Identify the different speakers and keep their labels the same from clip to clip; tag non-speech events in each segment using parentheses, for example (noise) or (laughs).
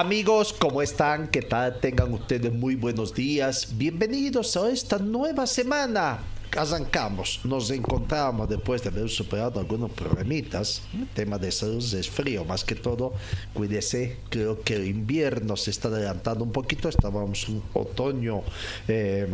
Speaker 1: Amigos, ¿cómo están? ¿Qué tal? Tengan ustedes muy buenos días. Bienvenidos a esta nueva semana arrancamos, nos encontramos después de haber superado algunos problemitas. Tema de salud es frío, más que todo. Cuídese, creo que el invierno se está adelantando un poquito. Estábamos un otoño eh,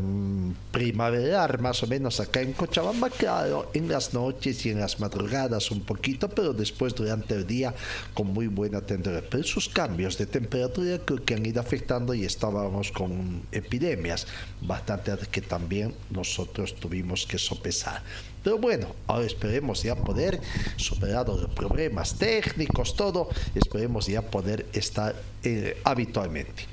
Speaker 1: primaveral, más o menos acá en Cochabamba. Claro, en las noches y en las madrugadas un poquito, pero después durante el día con muy buena temperatura. Pero esos cambios de temperatura creo que han ido afectando y estábamos con epidemias bastante que también nosotros tuvimos que sopesar. Pero bueno, ahora esperemos ya poder, superado los problemas técnicos, todo, esperemos ya poder estar eh, habitualmente.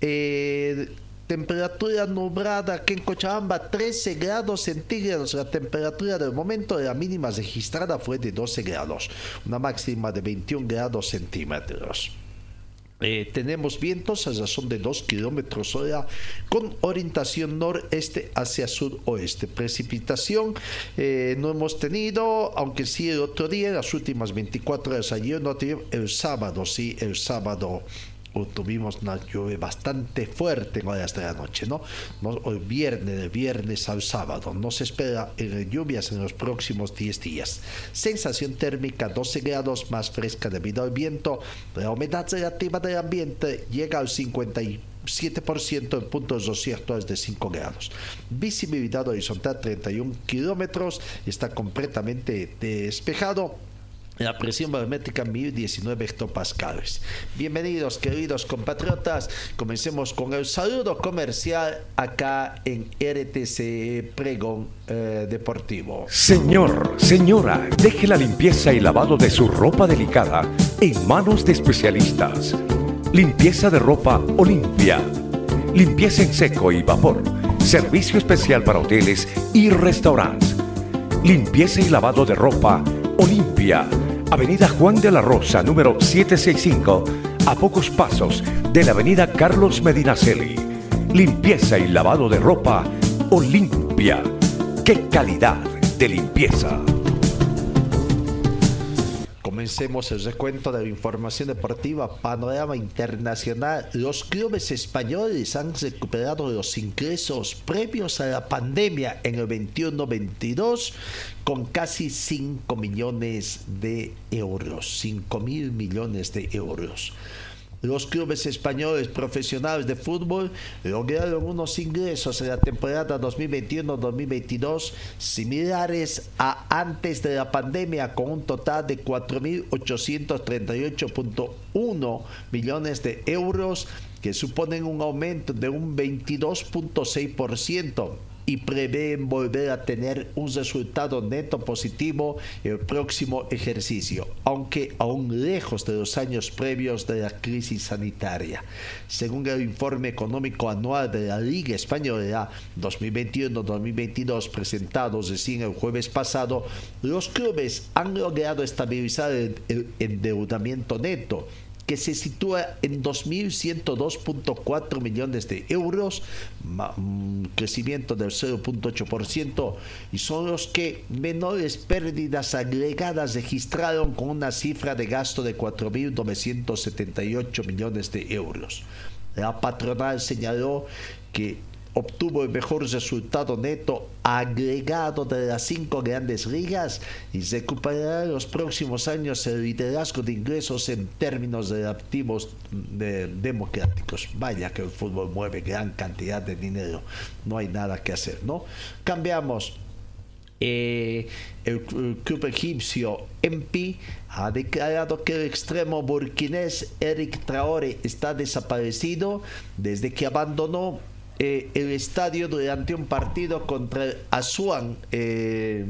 Speaker 1: Eh, temperatura nublada aquí en Cochabamba 13 grados centígrados. La temperatura del momento de la mínima registrada fue de 12 grados, una máxima de 21 grados centímetros. Eh, tenemos vientos a razón de 2 kilómetros hora con orientación noreste hacia suroeste. Precipitación eh, no hemos tenido, aunque sí el otro día, las últimas 24 horas ayer, no el sábado, sí, el sábado tuvimos una lluvia bastante fuerte en horas de la noche, ¿no? Hoy viernes, de viernes al sábado. No se espera eh, lluvias en los próximos 10 días. Sensación térmica 12 grados más fresca debido al viento. La humedad relativa del ambiente llega al 57% en puntos es de 5 grados. Visibilidad horizontal 31 kilómetros. Está completamente despejado la presión barométrica 1019 hectopascales. Bienvenidos, queridos compatriotas. Comencemos con el saludo comercial acá en RTC Pregón eh, Deportivo.
Speaker 2: Señor, señora, deje la limpieza y lavado de su ropa delicada en manos de especialistas. Limpieza de ropa Olimpia. Limpieza en seco y vapor. Servicio especial para hoteles y restaurantes. Limpieza y lavado de ropa Olimpia Avenida Juan de la Rosa, número 765, a pocos pasos de la Avenida Carlos Medinaceli. Limpieza y lavado de ropa Olimpia. ¡Qué calidad de limpieza!
Speaker 1: Comencemos el recuento de la información deportiva. Panorama internacional. Los clubes españoles han recuperado los ingresos previos a la pandemia en el 21-22 con casi 5 millones de euros. 5 mil millones de euros los clubes españoles profesionales de fútbol lograron unos ingresos en la temporada 2021-2022 similares a antes de la pandemia con un total de 4.838.1 millones de euros que suponen un aumento de un 22.6% y prevén volver a tener un resultado neto positivo el próximo ejercicio, aunque aún lejos de los años previos de la crisis sanitaria. Según el informe económico anual de la Liga Española 2021-2022 presentado el jueves pasado, los clubes han logrado estabilizar el endeudamiento neto que se sitúa en 2.102.4 millones de euros, un crecimiento del 0.8%, y son los que menores pérdidas agregadas registraron con una cifra de gasto de 4.978 millones de euros. La patronal señaló que obtuvo el mejor resultado neto agregado de las cinco grandes ligas y recuperará en los próximos años el liderazgo de ingresos en términos de- democráticos. Vaya que el fútbol mueve gran cantidad de dinero, no hay nada que hacer, ¿no? Cambiamos. Eh, el, el club egipcio MP ha declarado que el extremo burkinés Eric Traore está desaparecido desde que abandonó eh, el estadio durante un partido contra el eh,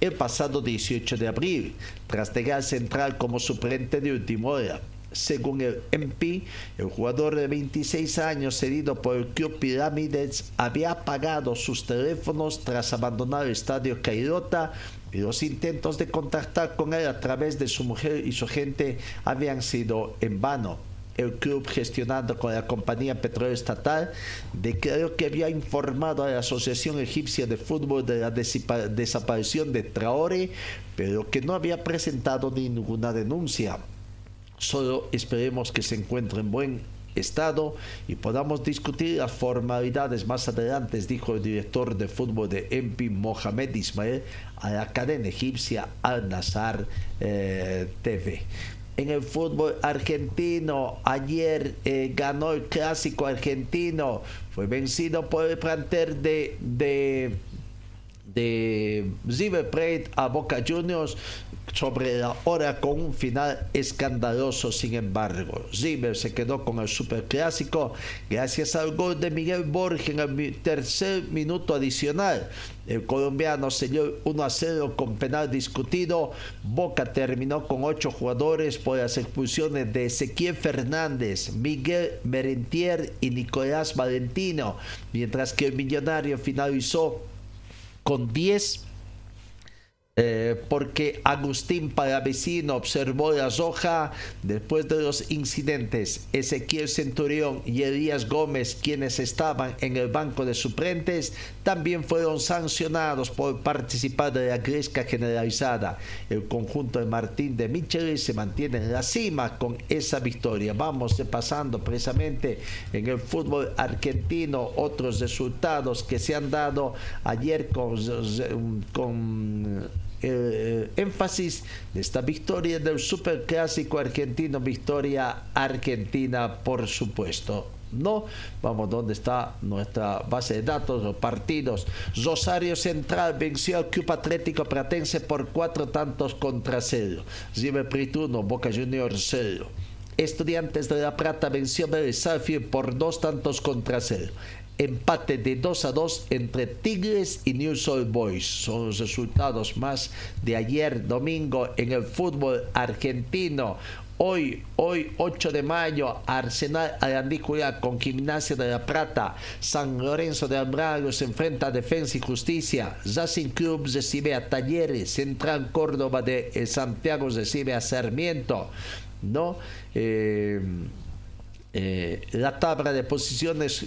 Speaker 1: el pasado 18 de abril, tras llegar central como suplente de última hora. Según el MP, el jugador de 26 años cedido por el club Pirámides había apagado sus teléfonos tras abandonar el estadio Cairota y los intentos de contactar con él a través de su mujer y su gente habían sido en vano. El club, gestionado con la compañía petrolera estatal, declaró que había informado a la Asociación Egipcia de Fútbol de la desaparición de Traore, pero que no había presentado ninguna denuncia. Solo esperemos que se encuentre en buen estado y podamos discutir las formalidades más adelante, dijo el director de fútbol de MP Mohamed Ismael a la cadena egipcia Al Nazar eh, TV. En el fútbol argentino, ayer eh, ganó el clásico argentino, fue vencido por el plantel de, de de River Plate a Boca Juniors sobre la hora con un final escandaloso sin embargo. River se quedó con el superclásico gracias al gol de Miguel Borges en el tercer minuto adicional. El colombiano selló 1 a 0 con penal discutido. Boca terminó con ocho jugadores por las expulsiones de Ezequiel Fernández Miguel Merentier y Nicolás Valentino mientras que el millonario finalizó con 10 eh, porque Agustín Palavecino observó la roja después de los incidentes. Ezequiel Centurión y Elías Gómez, quienes estaban en el banco de suplentes, también fueron sancionados por participar de la gresca generalizada. El conjunto de Martín de Michelis se mantiene en la cima con esa victoria. Vamos repasando precisamente en el fútbol argentino otros resultados que se han dado ayer con eh, énfasis de esta victoria del superclásico argentino, victoria argentina por supuesto. No, vamos, ¿dónde está nuestra base de datos? Los partidos. Rosario Central venció al Club Atlético Pratense por cuatro tantos contra cero. River 1, Boca Juniors 0. Estudiantes de La Plata venció a Vélez Sarsfield por dos tantos contra cero empate de 2 a 2 entre Tigres y New Soul Boys. Son los resultados más de ayer domingo en el fútbol argentino. Hoy, hoy 8 de mayo, Arsenal Arandícula con Gimnasia de la Plata, San Lorenzo de Almagro se enfrenta a Defensa y Justicia, Racing Club recibe a Talleres, Central Córdoba de eh, Santiago recibe a Sarmiento, ¿no? Eh, eh, la tabla de posiciones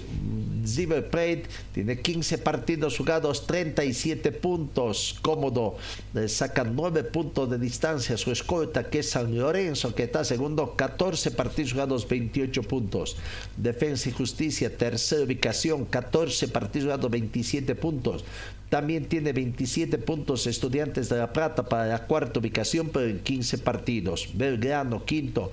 Speaker 1: River Plate tiene 15 partidos jugados 37 puntos. Cómodo le sacan 9 puntos de distancia su escolta que es San Lorenzo que está segundo 14 partidos jugados 28 puntos. Defensa y Justicia tercera ubicación 14 partidos jugados 27 puntos. También tiene 27 puntos Estudiantes de La Plata para la cuarta ubicación pero en 15 partidos. Belgrano quinto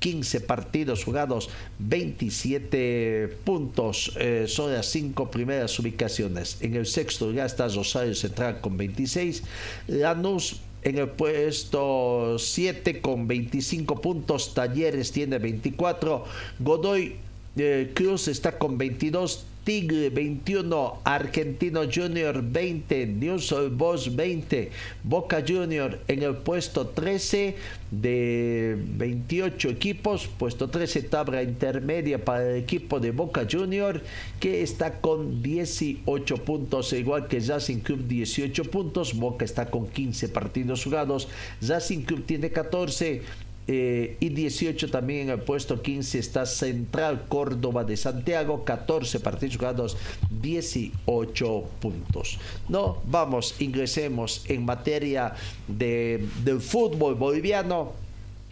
Speaker 1: 15 partidos jugados, 27 puntos eh, son las cinco primeras ubicaciones. En el sexto lugar está Rosario Central con 26, Lanús en el puesto 7 con 25 puntos, Talleres tiene 24, Godoy eh, Cruz está con 22, Tigre 21, Argentino Junior 20, News Boys 20, Boca Junior en el puesto 13 de 28 equipos, puesto 13 tabla intermedia para el equipo de Boca Junior que está con 18 puntos, igual que Racing Club 18 puntos, Boca está con 15 partidos jugados, Racing Club tiene 14 eh, y 18 también en el puesto 15 está Central Córdoba de Santiago, 14 partidos jugados, 18 puntos. No, vamos, ingresemos en materia de, del fútbol boliviano.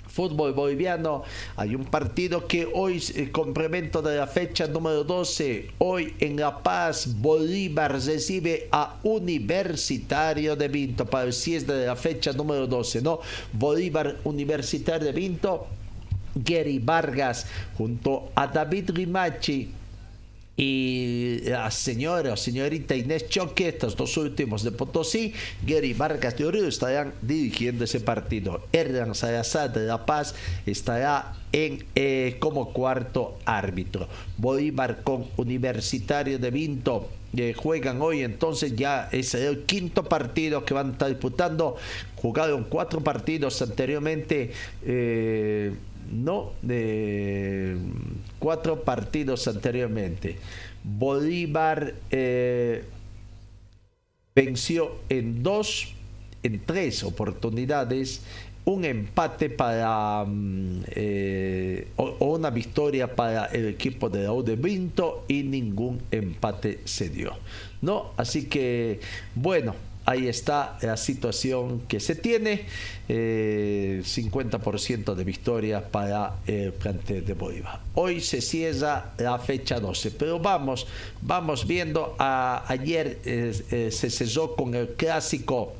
Speaker 1: Fútbol boliviano. Hay un partido que hoy, el complemento de la fecha número 12, hoy en La Paz, Bolívar recibe a Universitario de Vinto para el cierre de la fecha número 12, ¿no? Bolívar Universitario de Vinto. Gary Vargas junto a David Rimachi y la señora o señorita Inés Choque, estos dos últimos de Potosí, Gary Vargas de Oriol estarán dirigiendo ese partido. Hernán Salazar de La Paz estará en, eh, como cuarto árbitro. Bolívar con Universitario de Vinto. Eh, juegan hoy, entonces ya es el quinto partido que van a estar disputando. Jugaron cuatro partidos anteriormente. Eh, no de cuatro partidos anteriormente. Bolívar eh, venció en dos, en tres oportunidades, un empate para mm, eh, o, una victoria para el equipo de la de Vinto y ningún empate se dio. ¿no? Así que, bueno, ahí está la situación que se tiene. 50% eh, de victoria para el plantel de Bolívar. Hoy se cierra la fecha 12, pero vamos, vamos viendo. ayer eh, eh, se cesó con el clásico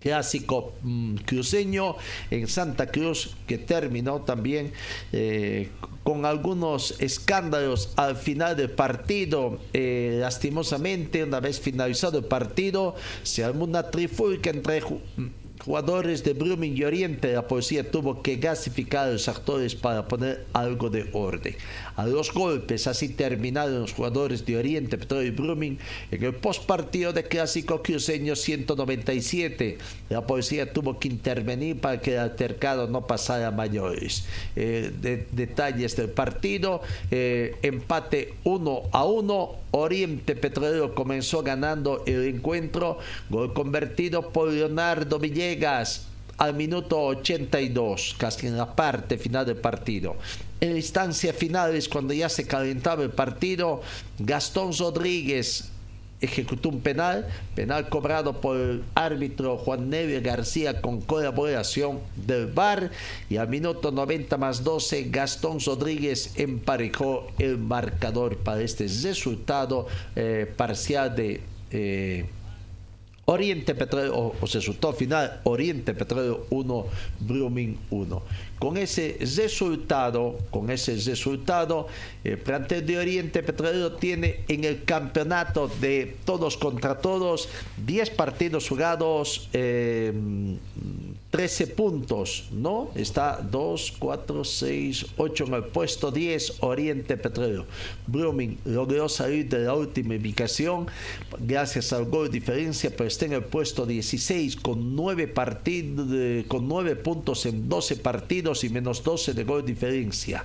Speaker 1: clásico mm, cruceño en Santa Cruz que terminó también con algunos escándalos al final del partido. lastimosamente, una vez finalizado el partido, se armó una trifulca entre jugadores de Brumming y Oriente, la policía tuvo que gasificar a los actores para poner algo de orden. A los golpes, así terminaron los jugadores de Oriente, Petróleo y Brumming en el postpartido de Clásico Cruceño 197. La policía tuvo que intervenir para que el altercado no pasara a mayores. Eh, detalles del partido, eh, empate 1 a 1. Oriente Petrolero comenzó ganando el encuentro, gol convertido por Leonardo Villegas al minuto 82, casi en la parte final del partido. En la instancia final es cuando ya se calentaba el partido, Gastón Rodríguez ejecutó un penal, penal cobrado por el árbitro Juan Neville García con colaboración del VAR y al minuto 90 más 12 Gastón Rodríguez emparejó el marcador para este resultado eh, parcial de eh, Oriente Petróleo, o, o, resultado final, Oriente Petróleo 1, Brumming 1. Con ese resultado, con ese resultado, el plantel de Oriente Petrolero tiene en el campeonato de todos contra todos 10 partidos jugados. Eh, 13 puntos, ¿no? Está 2, 4, 6, 8 en el puesto 10, Oriente Petróleo. Brumming logró salir de la última ubicación gracias al gol de diferencia, pero está en el puesto 16 con 9, partidos, con 9 puntos en 12 partidos y menos 12 de gol diferencia.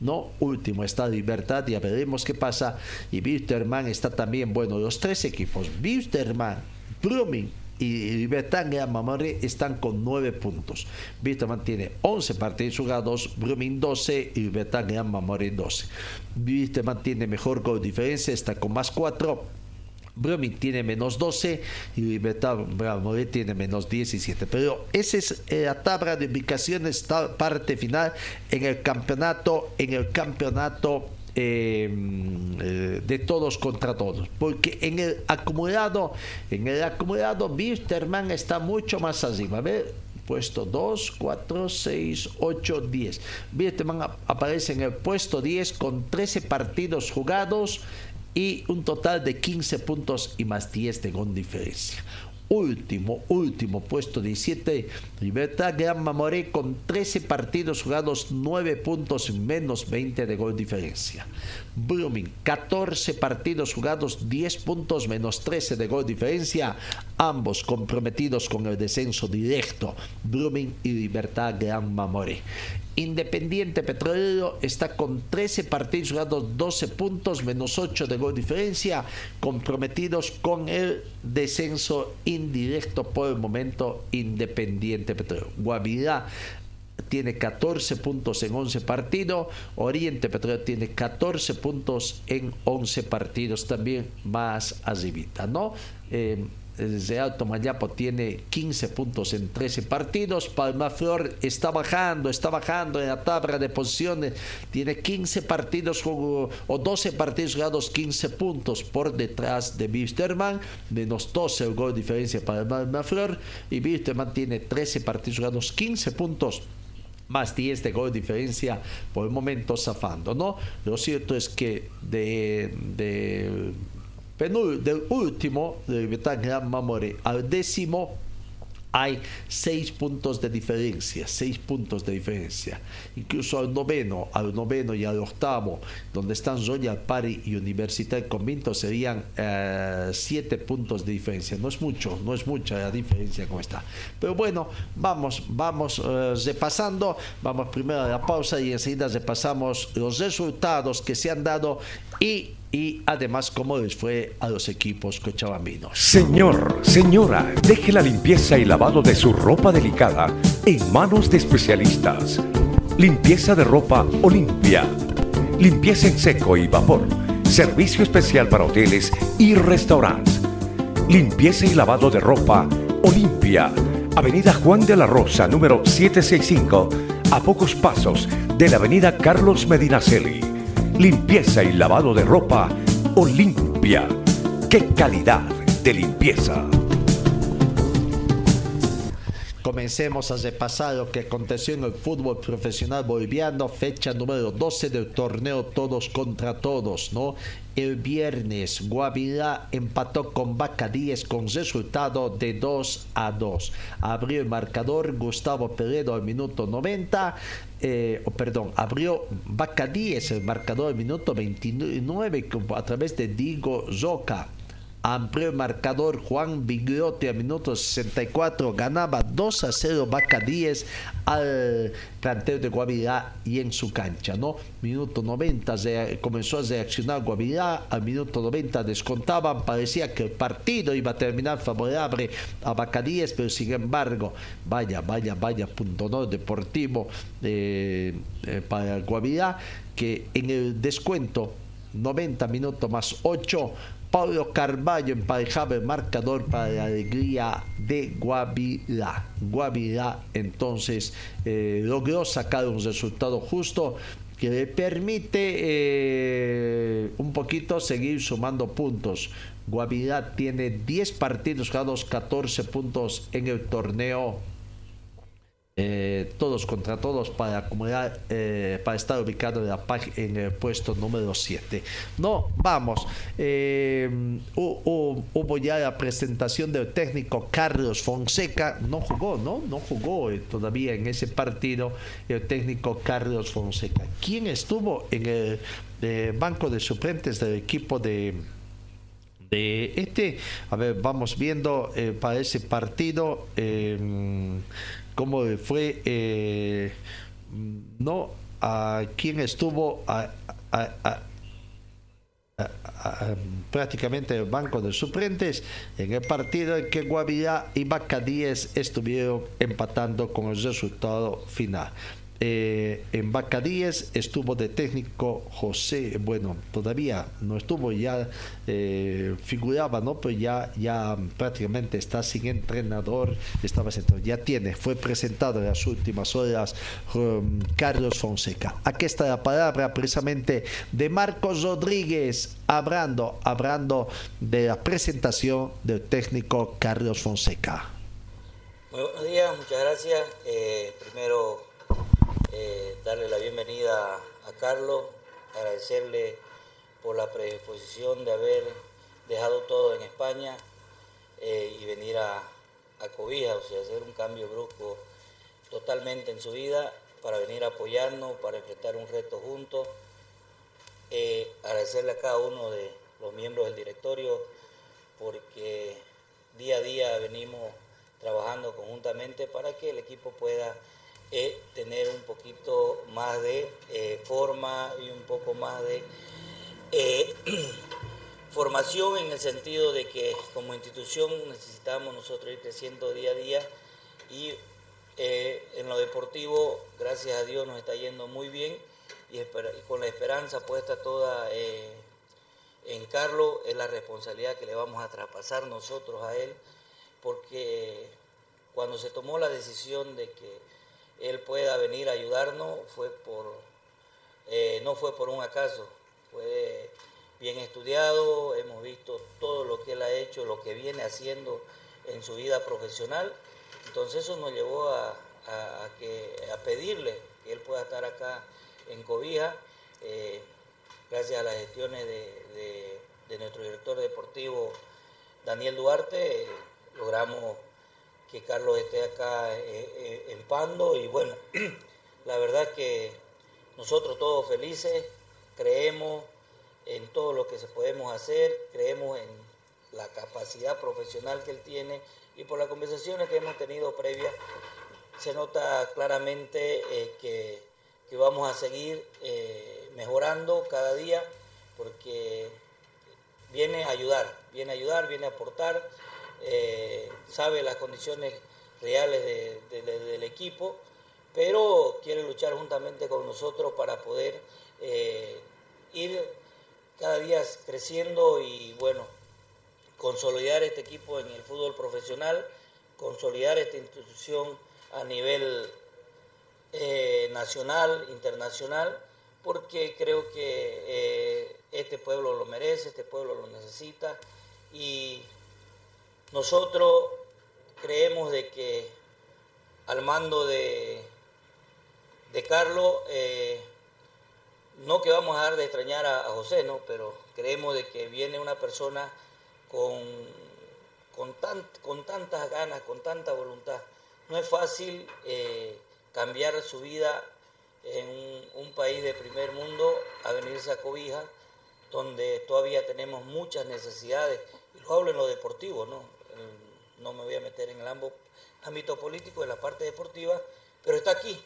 Speaker 1: ¿no? Último está Libertad, ya veremos qué pasa. Y Wisterman está también, bueno, los tres equipos, Wisterman, Brumming y Libertad y Amamore están con 9 puntos. Wisterman tiene 11 partidos jugados, Brumming 12 y Libertad y Amamore 12. Wisterman tiene mejor gol diferencia, está con más 4. Brumming tiene menos 12 y Libertad Amamore tiene menos 17. Pero esa es eh, la tabla de ubicaciones, parte final en el campeonato, en el campeonato eh, eh, de todos contra todos. Porque en el acumulado, en el acumulado, Wisterman está mucho más arriba. A ver, puesto 2, 4, 6, 8, 10. Wisterman aparece en el puesto 10 con 13 partidos jugados y un total de 15 puntos y más 10 de gol diferencia último, último puesto 17. Libertad Gran Mamoré con 13 partidos jugados, 9 puntos menos 20 de gol diferencia. Blooming, 14 partidos jugados, 10 puntos menos 13 de gol diferencia. Ambos comprometidos con el descenso directo. Blooming y Libertad Gran Mamoré. Independiente Petrolero está con 13 partidos jugados, 12 puntos, menos 8 de gol diferencia, comprometidos con el descenso indirecto por el momento Independiente Petrolero. Guavirá tiene 14 puntos en 11 partidos, Oriente Petrolero tiene 14 puntos en 11 partidos también más arribita, ¿no? Eh, Real Tomayapo tiene 15 puntos en 13 partidos. Palmaflor está bajando, está bajando en la tabla de posiciones. Tiene 15 partidos o 12 partidos jugados, 15 puntos por detrás de Wisterman. Menos 12 el gol de diferencia para Palmaflor. Y Wisterman tiene 13 partidos jugados, 15 puntos más 10 de gol de diferencia por el momento zafando, ¿no? Lo cierto es que de, de del último, de Gran Mamore, al décimo, hay seis puntos de diferencia, seis puntos de diferencia. Incluso al noveno, al noveno y al octavo, donde están Royal Party y Universidad Convinto, serían eh, siete puntos de diferencia. No es mucho, no es mucha la diferencia como está. Pero bueno, vamos, vamos eh, repasando. Vamos primero a la pausa y enseguida repasamos los resultados que se han dado y y además cómo les fue a los equipos cochabambinos.
Speaker 2: Señor, señora, deje la limpieza y lavado de su ropa delicada en manos de especialistas. Limpieza de ropa Olimpia. Limpieza en seco y vapor. Servicio especial para hoteles y restaurantes. Limpieza y lavado de ropa Olimpia. Avenida Juan de la Rosa, número 765, a pocos pasos de la Avenida Carlos Medinaceli limpieza y lavado de ropa Olimpia. ¡Qué calidad de limpieza!
Speaker 1: Comencemos a repasar lo que aconteció en el fútbol profesional boliviano, fecha número 12 del torneo Todos contra Todos, ¿no? El viernes, Guavirá empató con Vaca 10 con resultado de 2 a 2. Abrió el marcador Gustavo Peredo al minuto 90. Eh, perdón, abrió Vaca 10 el marcador minuto 29 a través de Diego Zoca amplió el marcador Juan Bigliotti a minuto 64 ganaba 2 a 0 Vaca 10 al planteo de Guavirá y en su cancha, ¿no? Minuto 90 comenzó a reaccionar Guavirá, al minuto 90 descontaban, parecía que el partido iba a terminar favorable a Vaca 10, pero sin embargo, vaya, vaya, vaya punto no deportivo eh, eh, para Guavirá, que en el descuento 90 minutos más 8 Pablo Carballo emparejaba el marcador para la alegría de Guavirá. Guavirá entonces eh, logró sacar un resultado justo que le permite eh, un poquito seguir sumando puntos. Guavirá tiene 10 partidos jugados, 14 puntos en el torneo eh, todos contra todos para acumular, eh, para estar ubicado en, el puesto número 7. No, vamos. Eh, hubo ya la presentación del técnico Carlos Fonseca. No jugó, ¿no? No jugó todavía en ese partido el técnico Carlos Fonseca. ¿Quién estuvo en el banco de suplentes del equipo de este? A ver, vamos viendo para ese partido cómo fue, eh, no a quien estuvo a, prácticamente el banco de suplentes en el partido en que Guavirá y Bacadíes estuvieron empatando con el resultado final. Eh, en Bacadíes estuvo de técnico José, bueno, todavía no estuvo, ya eh, figuraba, ¿no? Pero ya, ya prácticamente está sin entrenador, estaba ya tiene, fue presentado en las últimas horas Carlos Fonseca. Aquí está la palabra precisamente de Marcos Rodríguez, hablando, hablando de la presentación del técnico Carlos Fonseca.
Speaker 3: buenos días, muchas gracias. Eh, primero eh, darle la bienvenida a Carlos, agradecerle por la predisposición de haber dejado todo en España eh, y venir a, a Cobija, o sea, hacer un cambio brusco totalmente en su vida para venir a apoyarnos, para enfrentar un reto juntos. Eh, agradecerle a cada uno de los miembros del directorio porque día a día venimos trabajando conjuntamente para que el equipo pueda tener un poquito más de eh, forma y un poco más de eh, (clears throat) formación en el sentido de que como institución necesitamos nosotros ir creciendo día a día y eh, en lo deportivo, gracias a Dios, nos está yendo muy bien y, con la esperanza puesta toda en Carlos es la responsabilidad que le vamos a traspasar nosotros a él, porque cuando se tomó la decisión de que él pueda venir a ayudarnos, fue por, eh, no fue por un acaso, fue bien estudiado, hemos visto todo lo que él ha hecho, lo que viene haciendo en su vida profesional, entonces eso nos llevó a, a pedirle que él pueda estar acá en Cobija. Eh, gracias a las gestiones de, nuestro director deportivo Daniel Duarte, logramos que Carlos esté acá eh, eh, en Pando y bueno, (clears throat) la verdad que nosotros todos felices, creemos en todo lo que se podemos hacer, creemos en la capacidad profesional que él tiene y por las conversaciones que hemos tenido previas se nota claramente eh, que, que, vamos a seguir mejorando cada día porque viene a ayudar, viene a ayudar, viene a aportar, eh, sabe las condiciones reales del equipo, pero quiere luchar juntamente con nosotros para poder eh, ir cada día creciendo y bueno, consolidar este equipo en el fútbol profesional, consolidar esta institución a nivel eh, nacional, internacional porque creo que este pueblo lo merece, este pueblo lo necesita y nosotros creemos de que al mando de, de Carlos, eh, no que vamos a dar de extrañar a, José, ¿no? pero creemos de que viene una persona con, con, con tantas ganas, con tanta voluntad. No es fácil eh, cambiar su vida en un, país de primer mundo a venirse a Cobija, donde todavía tenemos muchas necesidades, y lo hablo en lo deportivo, ¿no? No me voy a meter en el ámbito político, en la parte deportiva, pero está aquí,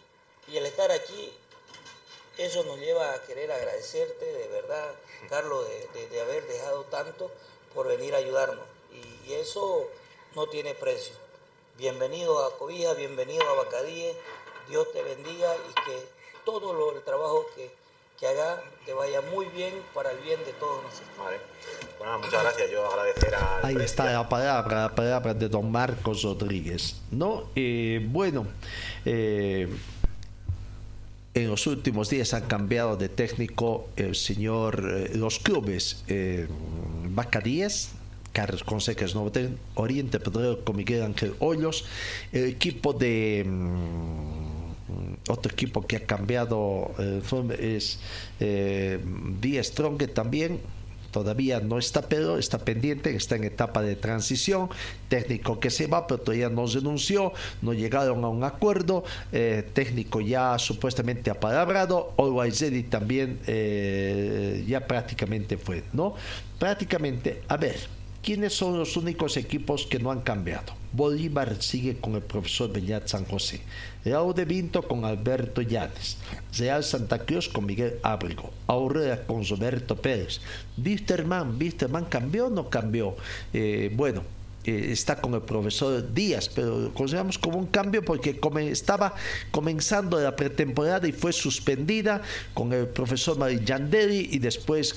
Speaker 3: y el estar aquí, eso nos lleva a querer agradecerte de verdad, Carlos, de, haber dejado tanto por venir a ayudarnos, y, y eso no tiene precio. Bienvenido a Cobija, bienvenido a Bacadíes, Dios te bendiga y que todo lo, el trabajo que, que haga te vaya muy bien para el bien de todos nosotros.
Speaker 4: Vale. Bueno, muchas gracias. Yo agradecer a.
Speaker 1: Ahí está la palabra, la palabra de don Marcos Rodríguez. ¿no? Eh, bueno, eh, en los últimos días han cambiado de técnico el señor, eh, los clubes eh, Bacadíes, Carlos Consecas Oriente Pedro con Miguel Ángel Hoyos, el equipo de. Mm, otro equipo que ha cambiado eh, es eh, Strong también. Todavía no está pero está pendiente está en etapa de transición. Técnico que se va pero todavía no renunció no llegaron a un acuerdo. Eh, técnico ya supuestamente apalabrado. Always Ready también eh, ya prácticamente fue no prácticamente a ver ¿Quiénes son los únicos equipos que no han cambiado? Bolívar sigue con el profesor Beñat San José. Real de Vinto con Alberto Llanes. Real Santa Cruz con Miguel Ábrego. Aurora con Roberto Pérez. Wisterman, Wisterman cambió o no cambió. Eh, bueno, está con el profesor Díaz, pero consideramos como un cambio porque estaba comenzando la pretemporada y fue suspendida con el profesor Yandeli y después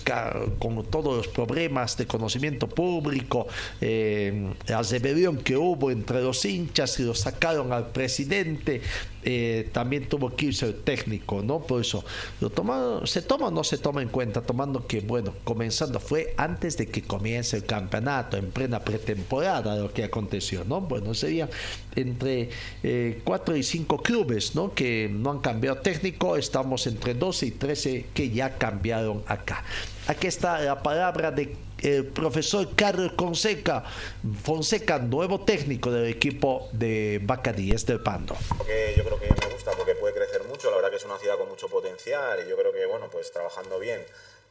Speaker 1: con todos los problemas de conocimiento público, eh, la rebelión que hubo entre los hinchas y lo sacaron al presidente, eh, también tuvo que irse el técnico, ¿no? Por eso, ¿lo toma, ¿se toma o no se toma en cuenta? Tomando que, bueno, comenzando fue antes de que comience el campeonato, en plena pretemporada, lo que aconteció, ¿no? Bueno, sería entre eh, 4 y 5 clubes, ¿no? Que no han cambiado técnico, estamos entre 12 y 13 que ya cambiaron acá. Aquí está la palabra de el profesor Carlos Fonseca, Fonseca, nuevo técnico del equipo de Bacadíes del Pando.
Speaker 4: yo creo que me gusta porque puede crecer mucho, la verdad que es una ciudad con mucho potencial y yo creo que bueno, pues trabajando bien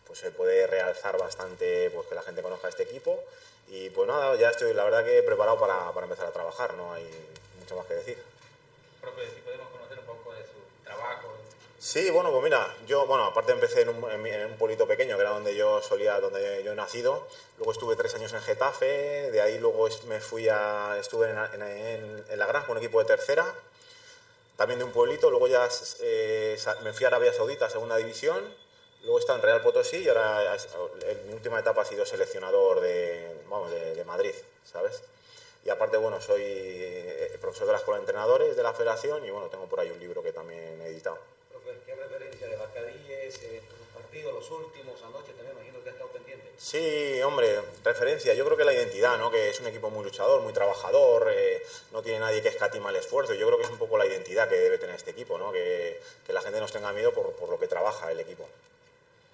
Speaker 4: pues se puede realzar bastante pues que la gente conozca este equipo y pues nada, ya estoy la verdad que preparado para, para empezar a trabajar, no hay mucho más que decir.
Speaker 3: Profe, si podemos conocer un poco de su trabajo,
Speaker 4: Sí, bueno, pues mira, yo, bueno, aparte empecé en un, en, pueblito pequeño, que era donde yo solía, donde yo he nacido. Luego estuve tres años en Getafe, de ahí luego me fui a, estuve en, en, La Granja, un equipo de tercera, también de un pueblito. Luego ya eh, me fui a Arabia Saudita, segunda división, Luego está en Real Potosí y ahora en mi última etapa ha sido seleccionador de, vamos, de, de Madrid, ¿sabes? Y aparte, bueno, soy eh, profesor de la Escuela de Entrenadores de la Federación y bueno, tengo por ahí un libro que también he editado.
Speaker 3: Profe, ¿qué referencia de Bacadíes, eh, los partidos, los últimos, anoche también imagino que ha estado pendiente?
Speaker 4: Sí, hombre, referencia. Yo creo que la identidad, ¿no? Que es un equipo muy luchador, muy trabajador, eh, no tiene nadie que escatima el esfuerzo. Yo creo que es un poco la identidad que debe tener este equipo, ¿no? Que, que la gente nos tenga miedo por, por lo que trabaja el equipo.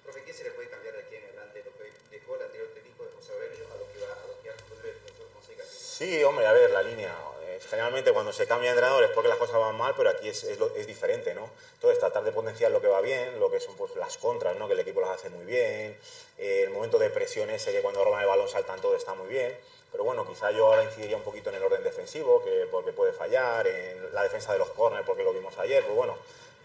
Speaker 5: Profe, ¿qué se le puede cambiar de aquí en adelante lo que dejó el anterior técnico de José Aurelio a lo que va a lo que vuelve el profesor Fonseca?
Speaker 4: Sí, hombre, a ver, la línea. Generalmente cuando se cambia de entrenador es porque las cosas van mal, pero aquí es, es, es diferente, ¿no? Entonces tratar de potenciar lo que va bien, lo que son pues, las contras, ¿no? Que el equipo las hace muy bien, eh, el momento de presión ese que cuando roban el balón saltan todo está muy bien. Pero bueno, quizá yo ahora incidiría un poquito en el orden defensivo, que, porque puede fallar, en la defensa de los corners, porque lo vimos ayer. Pues bueno,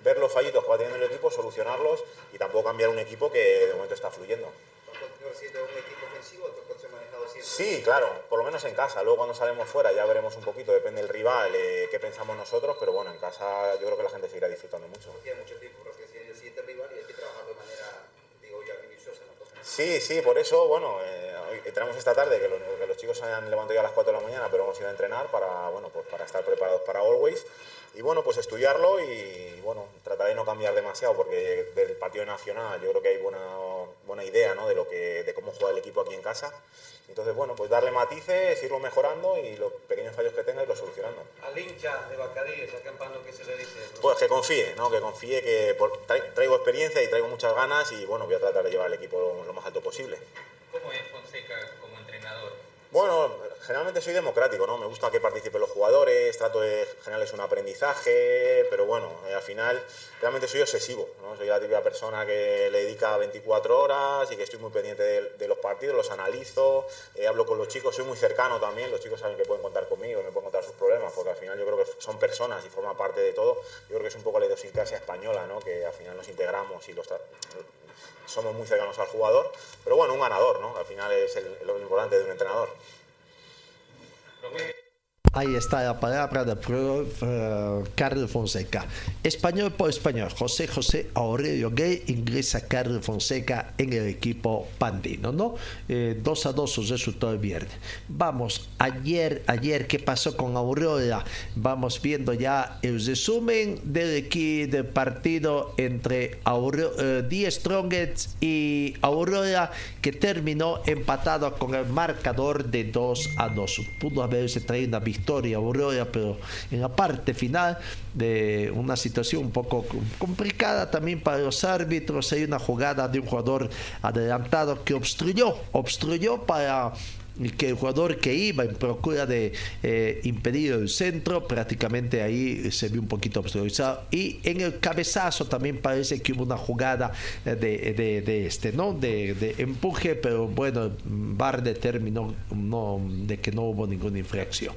Speaker 4: ver los fallitos que va teniendo el equipo, solucionarlos y tampoco cambiar un equipo que de momento está fluyendo.
Speaker 5: ¿Va a un equipo ofensivo o se ha manejado siempre?
Speaker 4: Sí, claro, por lo menos en casa. Luego cuando salemos fuera ya veremos un poquito, depende del rival, eh, qué pensamos nosotros, pero bueno, en casa yo creo que la gente seguirá disfrutando mucho.
Speaker 5: Queda mucho tiempo, es el siguiente rival y hay que trabajar de manera, digo yo, minuciosa.
Speaker 4: Sí, sí, por eso, bueno, eh, hoy tenemos esta tarde que los, que los chicos se han levantado ya a las 4 de la mañana, pero hemos ido a entrenar para, bueno, pues para estar preparados para Always. Y bueno, pues estudiarlo y bueno, tratar de no cambiar demasiado porque del partido nacional yo creo que hay buena, buena idea ¿no? de, lo que, de cómo juega el equipo aquí en casa. Entonces, bueno, pues darle matices, irlo mejorando y los pequeños fallos que tenga irlos solucionando.
Speaker 3: Al hincha de Bacadíes, acá en Pano, ¿qué se le dice?
Speaker 4: Pues que confíe, ¿no? Que confíe que por- traigo experiencia y traigo muchas ganas y bueno, voy a tratar de llevar el equipo lo- lo más alto posible.
Speaker 6: ¿Cómo es Fonseca como entrenador?
Speaker 4: Bueno, generalmente soy democrático, ¿no? Me gusta que participen los jugadores, trato de generarles un aprendizaje, pero bueno, eh, al final realmente soy obsesivo, ¿no? Soy la típica persona que le dedica 24 horas y que estoy muy pendiente de, de los partidos, los analizo, eh, hablo con los chicos, soy muy cercano también, los chicos saben que pueden contar conmigo, me pueden contar sus problemas, porque al final yo creo que son personas y forman parte de todo. Yo creo que es un poco la idiosincrasia española, ¿no? Que al final nos integramos y los somos muy cercanos al jugador, pero bueno, un ganador, ¿no? Al final es el- lo importante de un entrenador.
Speaker 6: Profe,
Speaker 1: Ahí está la palabra del profe eh, Carlos Fonseca. Español por español. José José Aurelio Gay ingresa Carlos Fonseca en el equipo pandino, ¿no? Eh, 2 a 2 su resultado el viernes. Vamos, ayer, ayer, ¿qué pasó con Aurora? Vamos viendo ya el resumen del, del partido entre Auro, eh, Die Strongest y Aurora, que terminó empatado con el marcador de 2 a 2. Pudo haberse traído una victoria Aurora, pero en la parte final de una situación un poco complicada también para los árbitros, hay una jugada de un jugador adelantado que obstruyó, obstruyó para que el jugador que iba en procura de eh, impedir el centro, prácticamente ahí se vio un poquito obstruido. Y en el cabezazo también parece que hubo una jugada eh, de, este, ¿no? De, empuje, pero bueno, VAR determinó no, de que no hubo ninguna infracción.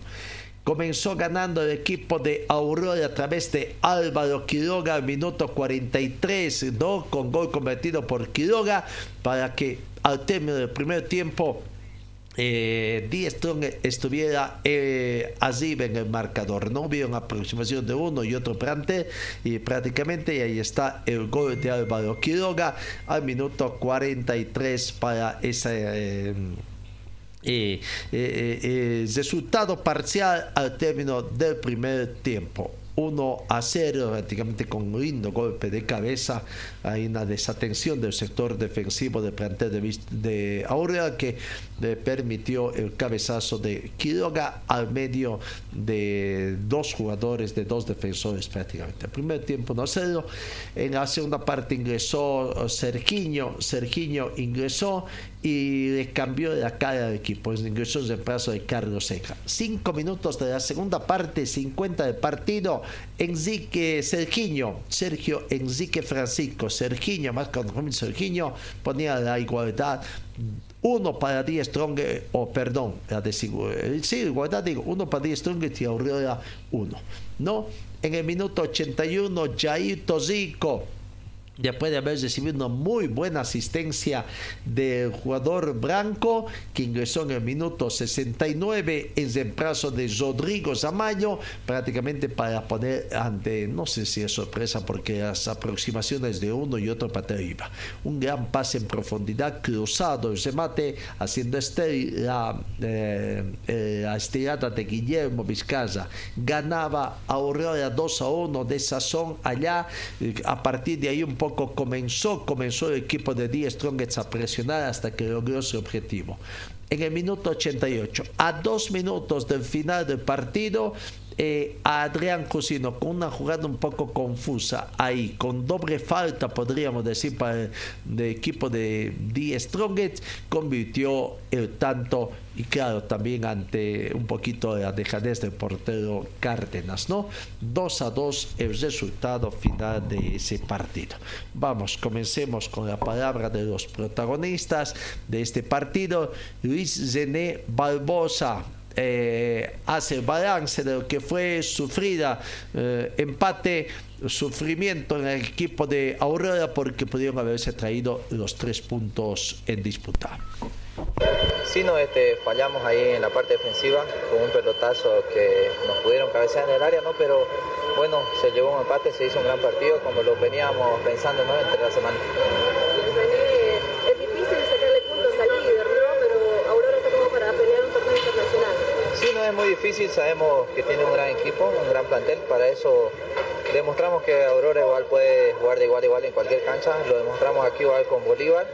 Speaker 1: Comenzó ganando el equipo de Aurora a través de Álvaro Quiroga al minuto 43, ¿no? Con gol convertido por Quiroga para que al término del primer tiempo eh, estuviera eh, arriba en el marcador. No hubo una aproximación de uno y otro plante y prácticamente ahí está el gol de Álvaro Quiroga al minuto 43 para esa. eh, eh, eh, resultado parcial al término del primer tiempo. 1 a 0, prácticamente con un lindo golpe de cabeza. Hay una desatención del sector defensivo del plantel de, de Aurea que permitió el cabezazo de Quiroga al medio de dos jugadores, de dos defensores prácticamente. El primer tiempo 1 a 0. En la segunda parte ingresó Sergiño. Sergiño ingresó y le cambió la cara al equipo. Ingresó el reemplazo de Carlos Seca. Cinco minutos de la segunda parte, 50 del partido. Enrique Sergiño, Sergio Enrique Francisco, Sergiño, más conocido Sergiño, ponía la igualdad. Uno para Die Strong, o perdón, la eh, sí, igualdad, digo, uno para Die Strong y Aurora uno. ¿No? En el minuto 81, Jair Tosico después de haber recibido una muy buena asistencia del jugador Branco, que ingresó en el minuto 69 en reemplazo de Rodrigo Zamayo, prácticamente para poner ante, no sé si es sorpresa, porque las aproximaciones de uno y otro para arriba. Un gran pase en profundidad, cruzado el remate, haciendo este la, estirada de Guillermo Vizcaza. Ganaba Aurora 2 a 1 de sazón allá, eh, a partir de ahí un poco comenzó, comenzó el equipo de Die Strongets a presionar hasta que logró su objetivo. En el minuto 88, a dos minutos del final del partido, eh, a Adrián Cusino con una jugada un poco confusa ahí, con doble falta, podríamos decir, para el equipo de Die Strongets, convirtió el tanto y claro, también ante un poquito de la dejadez del portero Cárdenas, ¿no? 2 a 2 el resultado final de ese partido. Vamos, comencemos con la palabra de los protagonistas de este partido. Luis Zené Barbosa, eh, hace balance de lo que fue sufrida eh, empate, sufrimiento en el equipo de Aurora porque pudieron haberse traído los tres puntos en disputa.
Speaker 7: Sí, no, este, fallamos ahí en la parte defensiva con un pelotazo que nos pudieron cabecear en el área, ¿no? Pero bueno, se llevó un empate, se hizo un gran partido como lo veníamos pensando, ¿no? Entre la semana.
Speaker 8: Es difícil sacarle puntos al líder, ¿no? Pero Aurora está como para pelear un torneo internacional.
Speaker 7: Sí, no es muy difícil, sabemos que tiene un gran equipo, un gran plantel, para eso demostramos que Aurora igual puede jugar de igual a igual en cualquier cancha, lo demostramos aquí igual con Bolívar,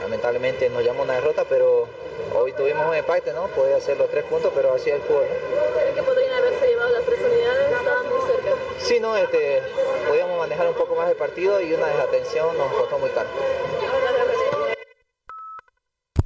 Speaker 7: lamentablemente nos llamó una derrota, pero hoy tuvimos un empate, ¿no? Podía hacer los tres puntos, pero así es el fútbol. ¿no?
Speaker 8: ¿Creen que podrían haberse llevado las tres unidades? Estaban muy cerca.
Speaker 7: Sí, no, este, podíamos manejar un poco más el partido y una desatención nos costó muy caro.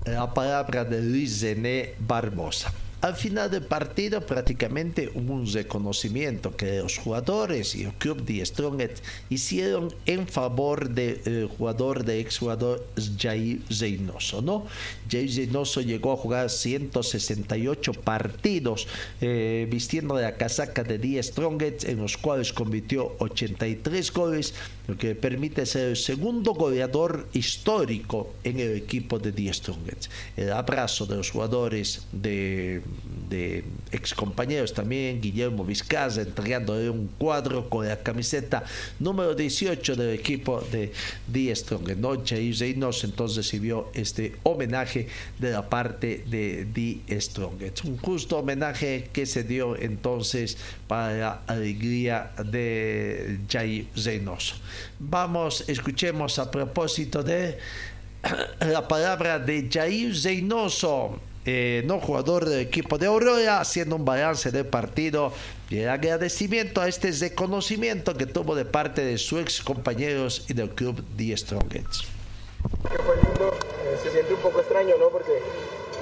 Speaker 1: La palabra de Luis Zené Barbosa. Al final del partido prácticamente hubo un reconocimiento que los jugadores y el club de Strongest hicieron en favor del jugador de exjugador Jair Reynoso, ¿no? Jair Reynoso llegó a jugar 168 partidos eh, vistiendo la casaca de Die Strongest en los cuales convirtió 83 goles, lo que permite ser el segundo goleador histórico en el equipo de Die Strongest. El abrazo de los jugadores de de ex compañeros también, Guillermo Vizcaza, entregándole un cuadro con la camiseta número 18 del equipo de Die Strong. Noche y entonces recibió este homenaje de la parte de Die Strong. Es un justo homenaje que se dio entonces para la alegría de Jair Reynoso. Vamos, escuchemos a propósito de (coughs) la palabra de Jair Reynoso eh, no jugador del equipo de Aurora, haciendo un balance del partido y el agradecimiento a este reconocimiento que tuvo de parte de sus ex compañeros y del club The Strongest.
Speaker 9: Que fue lindo, eh, se siente un poco extraño, ¿no? Porque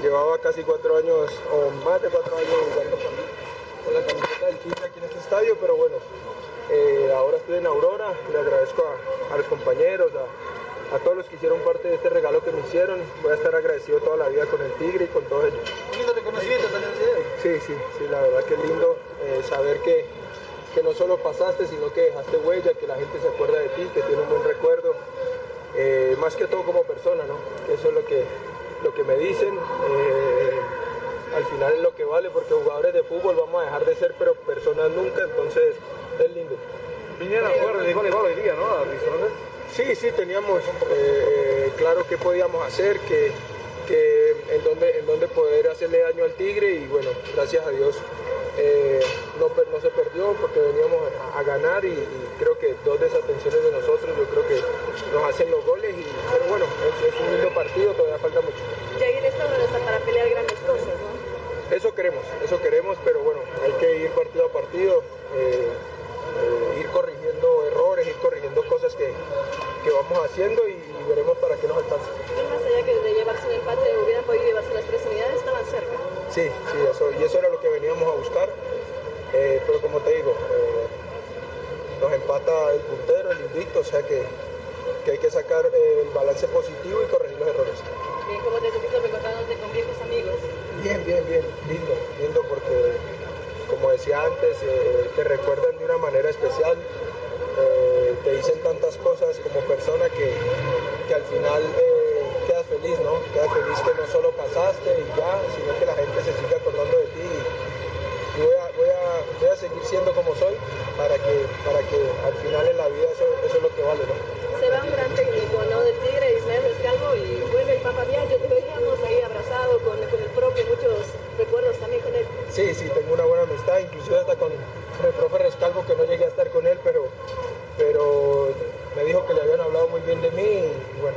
Speaker 9: llevaba casi cuatro años o más de cuatro años jugando con, la camiseta del Tigre aquí en este estadio, pero bueno, eh, ahora estoy en Aurora, le agradezco a, a los compañeros, a, a todos los que hicieron parte de este regalo que me hicieron. Voy a estar agradecido toda la vida con el Tigre y con todos ellos.
Speaker 10: Lindo reconocimiento también,
Speaker 9: Sí, sí, sí, la verdad que es lindo eh, saber que, que no solo pasaste, sino que dejaste huella, que la gente se acuerda de ti, que tiene un buen recuerdo. Eh, más que todo como persona, ¿no? Eso es lo que, lo que me dicen. Eh, al final es lo que vale, porque jugadores de fútbol vamos a dejar de ser, pero personas nunca, entonces es lindo.
Speaker 10: Vinieron a jugar de gol hoy día, ¿no? A.
Speaker 9: Sí, sí, teníamos eh, claro qué podíamos hacer, que, en, dónde, en dónde poder hacerle daño al Tigre y bueno, gracias a Dios eh, no, no se perdió porque veníamos a, ganar y, y creo que dos desatenciones de nosotros yo creo que nos hacen los goles, y, pero bueno, es, es un lindo partido, todavía falta mucho.
Speaker 8: Jair está está para pelear grandes cosas, ¿no?
Speaker 9: Eso queremos, eso queremos, pero bueno, hay que ir partido a partido, eh, eh, ir corrigiendo errores, ir corrigiendo cosas que, que vamos haciendo y, y veremos para qué nos alcanza.
Speaker 8: Y más allá que de llevarse un empate, hubieran podido llevarse las tres unidades, estaban cerca.
Speaker 9: Sí, sí, eso, y eso era lo que veníamos a buscar, eh, pero como te digo, eh, nos empata el puntero, el invicto, o sea que, que hay que sacar eh, el balance positivo y corregir los errores.
Speaker 8: Bien, como te sentiste reencontrándote con viejos amigos.
Speaker 9: Bien, bien, bien, lindo, lindo porque como decía antes, eh, te recuerdan de una manera especial. Eh, te dicen tantas cosas como persona que, que al final eh, quedas feliz, ¿no? Quedas feliz que no solo pasaste y ya, sino que la gente se sigue acordando de ti y, y voy, a, voy, a, voy a seguir siendo como soy para que, para que al final en la vida eso, eso es lo que vale, ¿no?
Speaker 8: Se va un gran técnico, ¿no? Del Tigre, Ismael Rescalvo, y vuelve el Papa Viaggio, te veíamos ahí abrazado con, con el propio, muchos recuerdos también con él.
Speaker 9: Sí, sí, tengo una buena amistad, inclusive hasta con, con el profe Rescalvo, que no llegué a estar con él, pero, pero me dijo que le habían hablado muy bien de mí y bueno,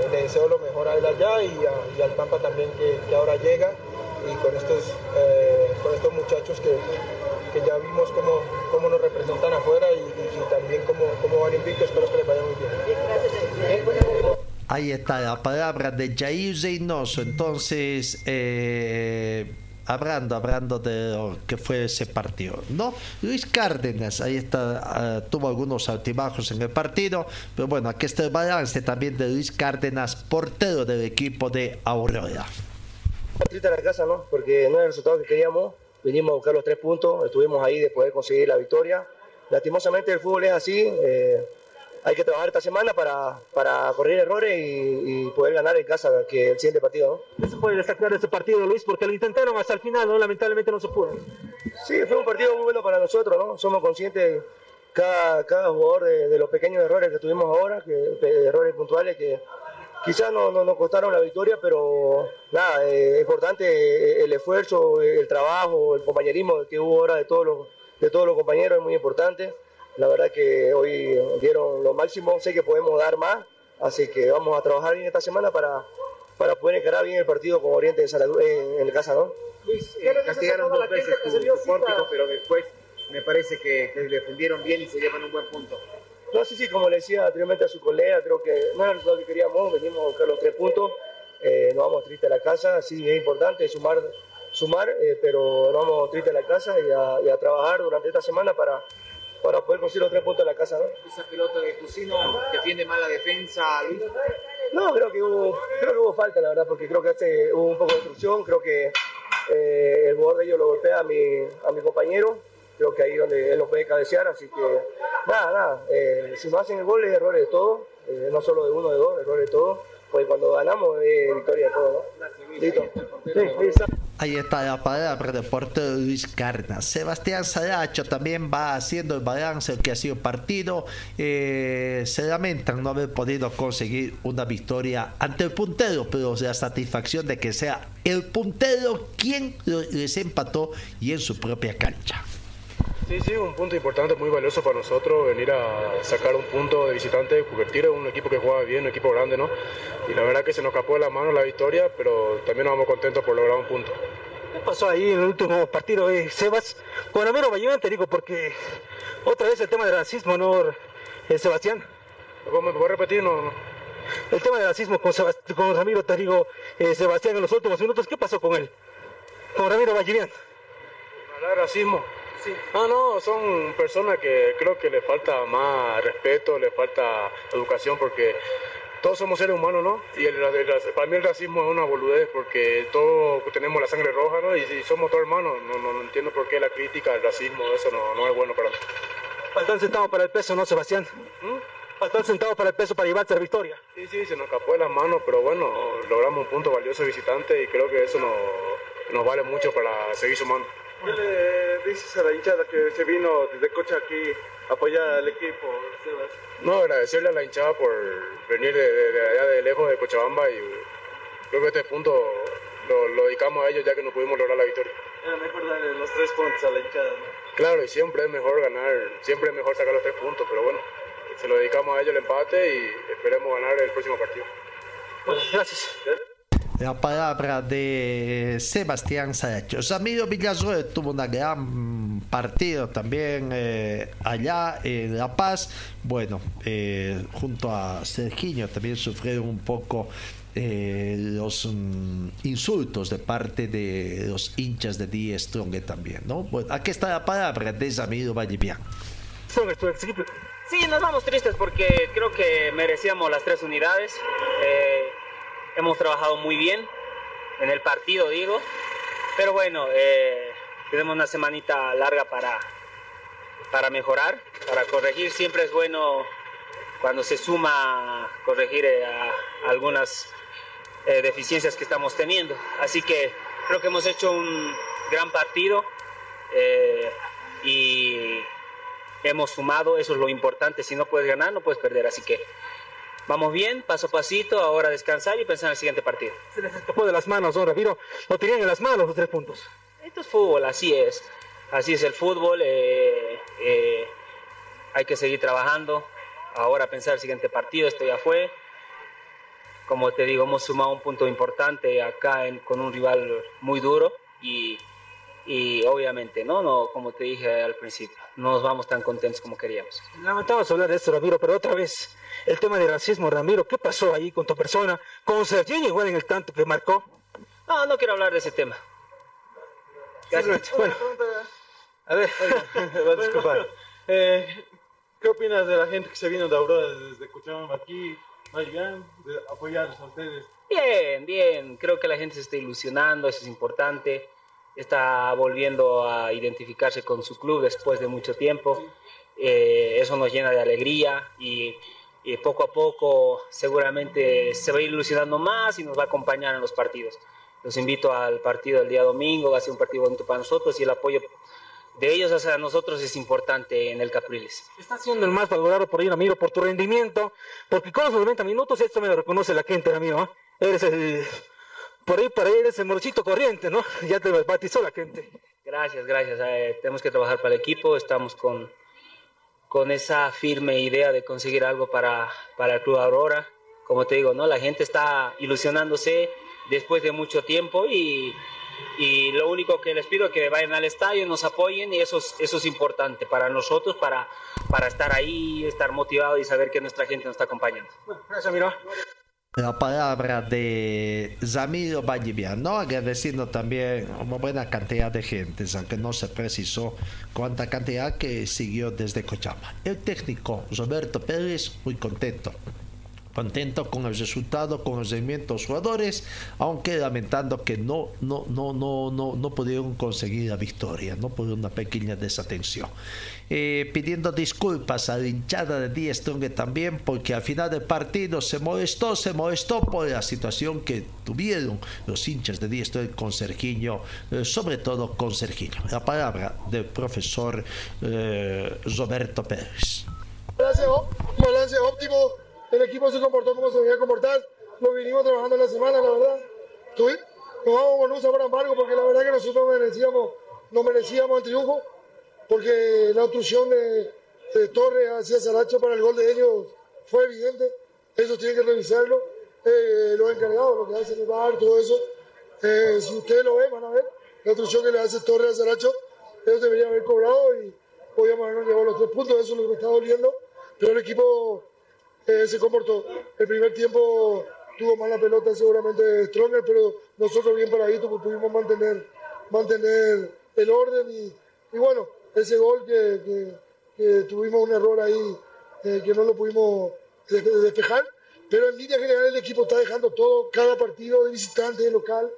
Speaker 9: eh, le deseo lo mejor a él allá y, a, y al Pampa también que, que, ahora llega y con estos, eh, con estos muchachos que, que ya vimos cómo, cómo, nos representan afuera y, y, y también cómo, cómo, van invictos, espero que les vaya muy bien.
Speaker 8: Gracias.
Speaker 1: Ahí está la palabra de Jair Reynoso. Entonces, eh, hablando, hablando de lo que fue ese partido, ¿no? Luis Cárdenas, ahí está, uh, tuvo algunos altibajos en el partido, pero bueno, aquí está el balance también de Luis Cárdenas, portero del equipo de Aurora.
Speaker 11: Triste la casa, ¿no? Porque no era el resultado que queríamos, vinimos a buscar los tres puntos, estuvimos ahí de poder conseguir la victoria. Lastimosamente el fútbol es así, eh, hay que trabajar esta semana para, para corregir errores y, y, poder ganar en casa que el siguiente partido.
Speaker 12: ¿no? ¿Qué se puede destacar de este partido, Luis? Porque lo intentaron hasta el final, ¿no? lamentablemente no se pudo.
Speaker 11: Sí, fue un partido muy bueno para nosotros, ¿no? somos conscientes cada, cada jugador de, de los pequeños errores que tuvimos ahora, que, errores puntuales que quizás no, no, nos costaron la victoria, pero nada, es eh, importante el esfuerzo, el trabajo, el compañerismo que hubo ahora de todos los, de todos los compañeros es muy importante. La verdad que hoy dieron lo máximo, sé que podemos dar más, así que vamos a trabajar bien esta semana para, para poder encarar bien el partido con Oriente de Salud en, en casa, ¿no?
Speaker 5: Luis, eh, castigaron dos veces tu, tu pórtico, pero después me parece que, que defendieron bien y se llevan un buen punto.
Speaker 11: No, sí, sí, como le decía anteriormente a su colega, creo que no era el resultado que queríamos, venimos a buscar los tres puntos, eh, nos vamos tristes a la casa, sí, es importante sumar, sumar eh, pero nos vamos tristes a la casa y a, y a trabajar durante esta semana para para poder conseguir los tres puntos de la casa. ¿no?
Speaker 5: Esa pelota de Cusino defiende mal la defensa, Luis.
Speaker 11: No, creo que hubo, creo que hubo falta, la verdad, porque creo que hace, hubo un poco de obstrucción, creo que eh, el jugador de ellos lo golpea a mi, a mi compañero, creo que ahí donde él lo puede cabecear, así que nada, nada, eh, si no hacen el gol es errores de todo, eh, no solo de uno, de dos, errores de todo, pues cuando ganamos es victoria todo, ¿no? Listo. Sí, ahí está.
Speaker 1: Ahí está la palabra del portero Luis Cárdenas. Sebastián Saracho también va haciendo el balance del que ha sido partido. Eh, se lamentan no haber podido conseguir una victoria ante el puntero, pero la satisfacción de que sea el puntero quien les empató y en su propia cancha.
Speaker 13: Sí, sí, un punto importante, muy valioso para nosotros, venir a sacar un punto de visitante, convertir en un equipo que juega bien, un equipo grande, ¿no? Y la verdad que se nos escapó de la mano la victoria, pero también nos vamos contentos por lograr un punto.
Speaker 12: ¿Qué pasó ahí en el último partido, eh, Sebas? Con Ramiro Bayón, te digo, porque otra vez el tema del racismo, ¿no, eh, Sebastián?
Speaker 13: ¿Me puedo repetir? No, no.
Speaker 12: El tema del racismo con, Sebast con Ramiro, te digo, eh, Sebastián, en los últimos minutos, ¿qué pasó con él? Con Ramiro Bayón.
Speaker 13: Racismo. Sí. Ah, no, son personas que creo que le falta más respeto, le falta educación porque todos somos seres humanos, ¿no? Y el, el, el, para mí el racismo es una boludez porque todos tenemos la sangre roja, ¿no? Y, y somos todos hermanos. No, no, no, entiendo por qué la crítica, el racismo, eso no, no es bueno para mí.
Speaker 12: Faltan centavos para el peso, ¿no, Sebastián? ¿Mm? Faltan centavos para el peso para llevarse la victoria.
Speaker 13: Sí, sí, se nos escapó de las manos, pero bueno, logramos un punto valioso visitante y creo que eso nos, nos vale mucho para seguir sumando.
Speaker 10: ¿Qué le dices a la hinchada que se vino desde coche aquí a apoyar al equipo, Sebas?
Speaker 13: No, agradecerle a la hinchada por venir de, de, de, allá de lejos de Cochabamba y creo que este punto lo, lo, dedicamos a ellos ya que no pudimos lograr la victoria.
Speaker 10: Era mejor darle los tres puntos a la hinchada, ¿no?
Speaker 13: Claro, y siempre es mejor ganar, siempre es mejor sacar los tres puntos, pero bueno, se lo dedicamos a ellos el empate y esperemos ganar el próximo partido.
Speaker 12: Bueno, gracias.
Speaker 1: La palabra de Sebastián Saracho. Samiro Villarroel tuvo una gran partido también eh, allá en La Paz. Bueno, eh, junto a Serginho también sufrieron un poco eh, los um, insultos de parte de los hinchas de Die Strong también, ¿no? Bueno, aquí está la palabra de Samiro Vallivian.
Speaker 14: Sí, nos vamos tristes porque creo que merecíamos las tres unidades. Eh, hemos trabajado muy bien en el partido, digo. Pero bueno, eh, tenemos una semanita larga para, para mejorar, para corregir. Siempre es bueno cuando se suma corregir eh, algunas eh, deficiencias que estamos teniendo. Así que creo que hemos hecho un gran partido y hemos sumado, eso es lo importante. Si no puedes ganar, no puedes perder. Así que vamos bien, paso a pasito, ahora descansar y pensar en el siguiente partido.
Speaker 12: Se les escapó de las manos, ¿no, Ramiro? Lo tenían en las manos los tres puntos.
Speaker 14: Esto es fútbol, así es. Así es el fútbol. eh, eh, hay que seguir trabajando. Ahora pensar el siguiente partido, esto ya fue. Como te digo, hemos sumado un punto importante acá en- con un rival muy duro y, y obviamente, ¿no? no, como te dije al principio, no nos vamos tan contentos como queríamos.
Speaker 12: Lamentamos hablar de esto, Ramiro, pero otra vez, el tema de racismo, Ramiro, ¿qué pasó ahí con tu persona? Con Serginho igual en el tanto que marcó.
Speaker 14: No, no quiero hablar de ese tema.
Speaker 12: Simplemente, bueno,
Speaker 10: A ver, (laughs) va a disculpar. (laughs) Eh, ¿Qué opinas de la gente que se vino de Aurora desde Cochabamba aquí? Bien, de apoyarlos a ustedes.
Speaker 14: Bien, bien. Creo que la gente se está ilusionando, eso es importante. Está volviendo a identificarse con su club después de mucho tiempo. Eh, eso nos llena de alegría y, y poco a poco seguramente se va a ir ilusionando más y nos va a acompañar en los partidos. Los invito al partido del día domingo, va a ser un partido bonito para nosotros y el apoyo de ellos hacia nosotros es importante en el Capriles.
Speaker 12: estás siendo el más valorado por ahí, Ramiro, por tu rendimiento, porque con los 90 minutos, esto me lo reconoce la gente, Ramiro, ¿eh? Eres el, por ahí para eres el morochito corriente, ¿no? (laughs) Ya te batizó la gente.
Speaker 14: Gracias, gracias. Eh, tenemos que trabajar para el equipo, estamos con, con esa firme idea de conseguir algo para, para el Club Aurora. Como te digo, ¿no? la gente está ilusionándose después de mucho tiempo y, y lo único que les pido es que vayan al estadio, nos apoyen y eso es, eso es importante para nosotros, para, para estar ahí, estar motivados y saber que nuestra gente nos está acompañando.
Speaker 12: Gracias, Ramiro.
Speaker 1: La palabra de Zamiro Valliviano, agradeciendo también una buena cantidad de gente, aunque no se precisó cuánta cantidad que siguió desde Cochabamba. El técnico Roberto Pérez, muy contento. Contento con el resultado, con de los jugadores, aunque lamentando que no, no, no, no, no, no pudieron conseguir la victoria, no por una pequeña desatención. Eh, pidiendo disculpas a la hinchada de Die Strong también, porque al final del partido se molestó, se molestó por la situación que tuvieron los hinchas de Die con Sergiño, eh, sobre todo con Sergiño. La palabra del profesor eh, Roberto Pérez.
Speaker 15: óptimo, el equipo se comportó como se debía comportar, lo vinimos trabajando la semana, la verdad. Tuvi- Nos vamos con un sabor amargo porque la verdad que nosotros merecíamos, no merecíamos el triunfo, porque la obstrucción de, de Torres hacia Saracho para el gol de ellos fue evidente, eso tienen que revisarlo, eh, los encargados, lo que hacen el bar, todo eso, eh, si ustedes lo ven, van a ver la obstrucción que le hace Torres a Saracho, ellos deberían haber cobrado y podíamos habernos llevado los tres puntos, eso es lo que me está doliendo, pero el equipo eh, se comportó. El primer tiempo tuvo más la pelota seguramente Stronger, pero nosotros bien paraditos pues, pudimos mantener, mantener el orden y, bueno, ese gol que, tuvimos un error ahí eh, que no lo pudimos de- de- despejar, pero en línea general el equipo está dejando todo, cada partido de visitante, de local,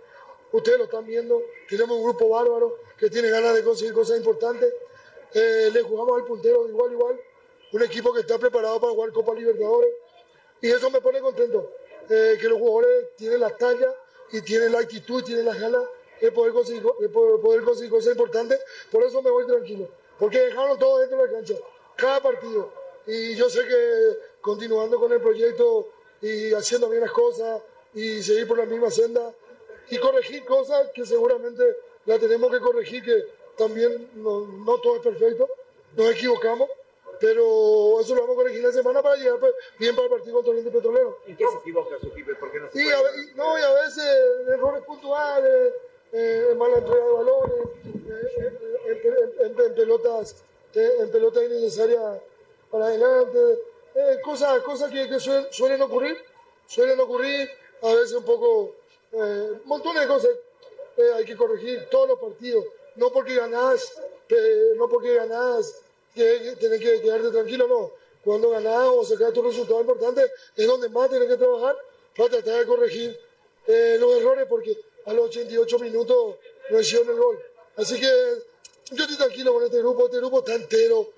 Speaker 15: ustedes lo están viendo, tenemos un grupo bárbaro que tiene ganas de conseguir cosas importantes, Eh, le jugamos al puntero de igual igual, un equipo que está preparado para jugar Copa Libertadores. Y eso me pone contento, eh, que los jugadores tienen la talla y tienen la actitud tienen las ganas de poder conseguir, de poder, conseguir cosas importantes, por eso me voy tranquilo, porque dejaron todo dentro de la cancha, cada partido, y yo sé que continuando con el proyecto y haciendo bien las cosas y seguir por la misma senda y corregir cosas que seguramente la tenemos que corregir, que también no todo es perfecto, nos equivocamos, pero eso lo vamos a corregir la semana para llegar pues, bien para el partido contra Oriente Petrolero.
Speaker 5: ¿En qué se equivoca su equipo por qué no se
Speaker 15: Y a, y- no, y a veces errores puntuales, eh, mala entrega de balones, eh, en, en- en- en pelotas, eh, en pelotas innecesarias para adelante, eh, cosas, cosas que, que suelen, suelen ocurrir, suelen ocurrir, a veces un poco, eh, montones de cosas eh, hay que corregir todos los partidos, no porque ganás, eh, no porque ganás, que, que quedarte tranquilo, no. Cuando ganás o sacás tu resultado importante, es donde más tenés que trabajar para tratar de corregir eh, los errores, porque a los 88 minutos no hicieron el gol. Así que yo estoy tranquilo con este grupo, este grupo está entero,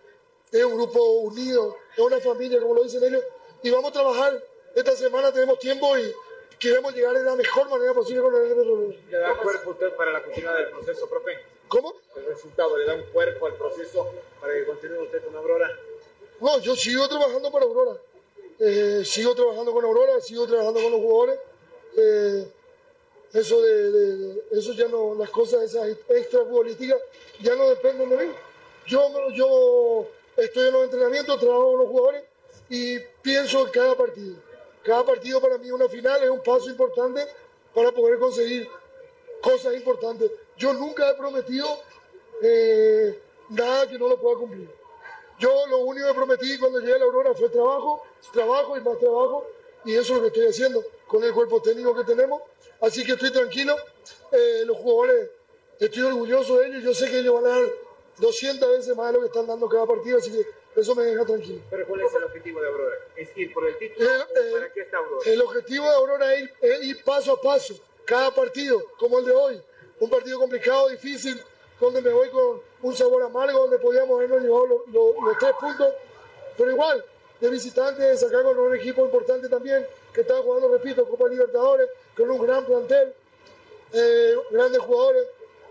Speaker 15: es un grupo unido, es una familia, como lo dicen ellos, y vamos a trabajar. Esta semana tenemos tiempo y queremos llegar de la mejor manera posible con el.
Speaker 5: ¿Le da cuerpo usted para la continuidad del proceso, profe?
Speaker 15: ¿Cómo?
Speaker 5: El resultado, ¿le da un cuerpo al proceso para que continúe usted con Aurora?
Speaker 15: No, yo sigo trabajando para Aurora. Eh, sigo trabajando con Aurora, sigo trabajando con los jugadores. Eh, eso de, de- de- eso ya no, las cosas esas extra futbolísticas ya no dependen de mí. Yo, yo estoy en los entrenamientos, trabajo con los jugadores y pienso en cada partido. Cada partido para mí es una final, es un paso importante para poder conseguir cosas importantes. Yo nunca he prometido eh, nada que no lo pueda cumplir. Yo lo único que prometí cuando llegué a la Aurora fue trabajo, trabajo y más trabajo, y eso es lo que estoy haciendo con el cuerpo técnico que tenemos. Así que estoy tranquilo. Eh, los jugadores, estoy orgulloso de ellos. Yo sé que ellos van a dar 200 veces más de lo que están dando cada partido, así que eso me deja tranquilo.
Speaker 5: Pero ¿cuál es el objetivo de Aurora? ¿Es ir por el título?
Speaker 15: Eh, eh,
Speaker 5: ¿Para qué está Aurora?
Speaker 15: El objetivo de Aurora es ir, es ir paso a paso, cada partido, como el de hoy. Un partido complicado, difícil, donde me voy con un sabor amargo, donde podíamos habernos llevado los, tres puntos. Pero igual, de visitante, sacar con un equipo importante también, que está jugando, repito, Copa Libertadores, con un gran plantel, eh, grandes jugadores.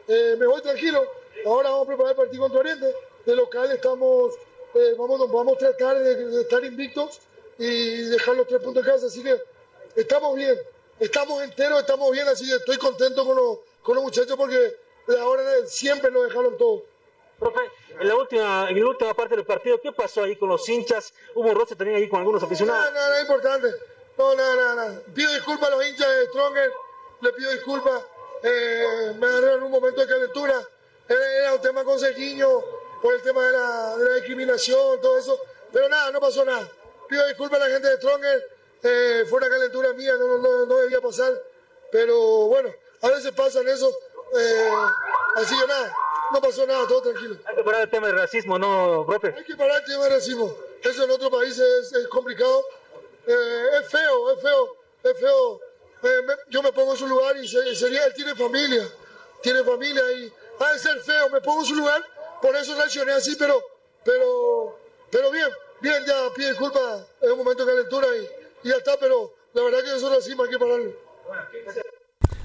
Speaker 15: Eh, me voy tranquilo. Ahora vamos a preparar el partido contra Oriente. De local estamos, eh, vamos, vamos a tratar de, de estar invictos y dejar los tres puntos en casa. Así que estamos bien, estamos enteros, estamos bien. Así que estoy contento con los, con los muchachos porque ahora siempre lo dejaron todo.
Speaker 12: Profe, en la última, en la última parte del partido, ¿qué pasó ahí con los hinchas? ¿Hubo un roce también ahí con algunos aficionados?
Speaker 15: No, no, no es importante. No, no, no, no. Pido disculpas a los hinchas de Stronger. Le pido disculpas. Eh, me agarraron en un momento de calentura. Era, era un tema con Sergiño por el tema de la, de la discriminación, todo eso. Pero nada, no pasó nada. Pido disculpas a la gente de Stronger. Eh, fue una calentura mía, no, no, no debía pasar. Pero bueno, a veces pasan eso. Eh, así que nada, no pasó nada, todo tranquilo.
Speaker 12: Hay que parar el tema del racismo, ¿no, profe?
Speaker 15: Hay que parar el tema del racismo. Eso en otros países es, es complicado. Eh, es feo, es feo, es feo. Eh, me- yo me pongo en su lugar y se- sería, él tiene familia, tiene familia y ha de ser feo, me pongo en su lugar, por eso reaccioné así, pero, pero, pero bien, bien, ya pide disculpas, es un momento de calentura y, y ya está, pero la verdad que eso racismo hay que pararlo.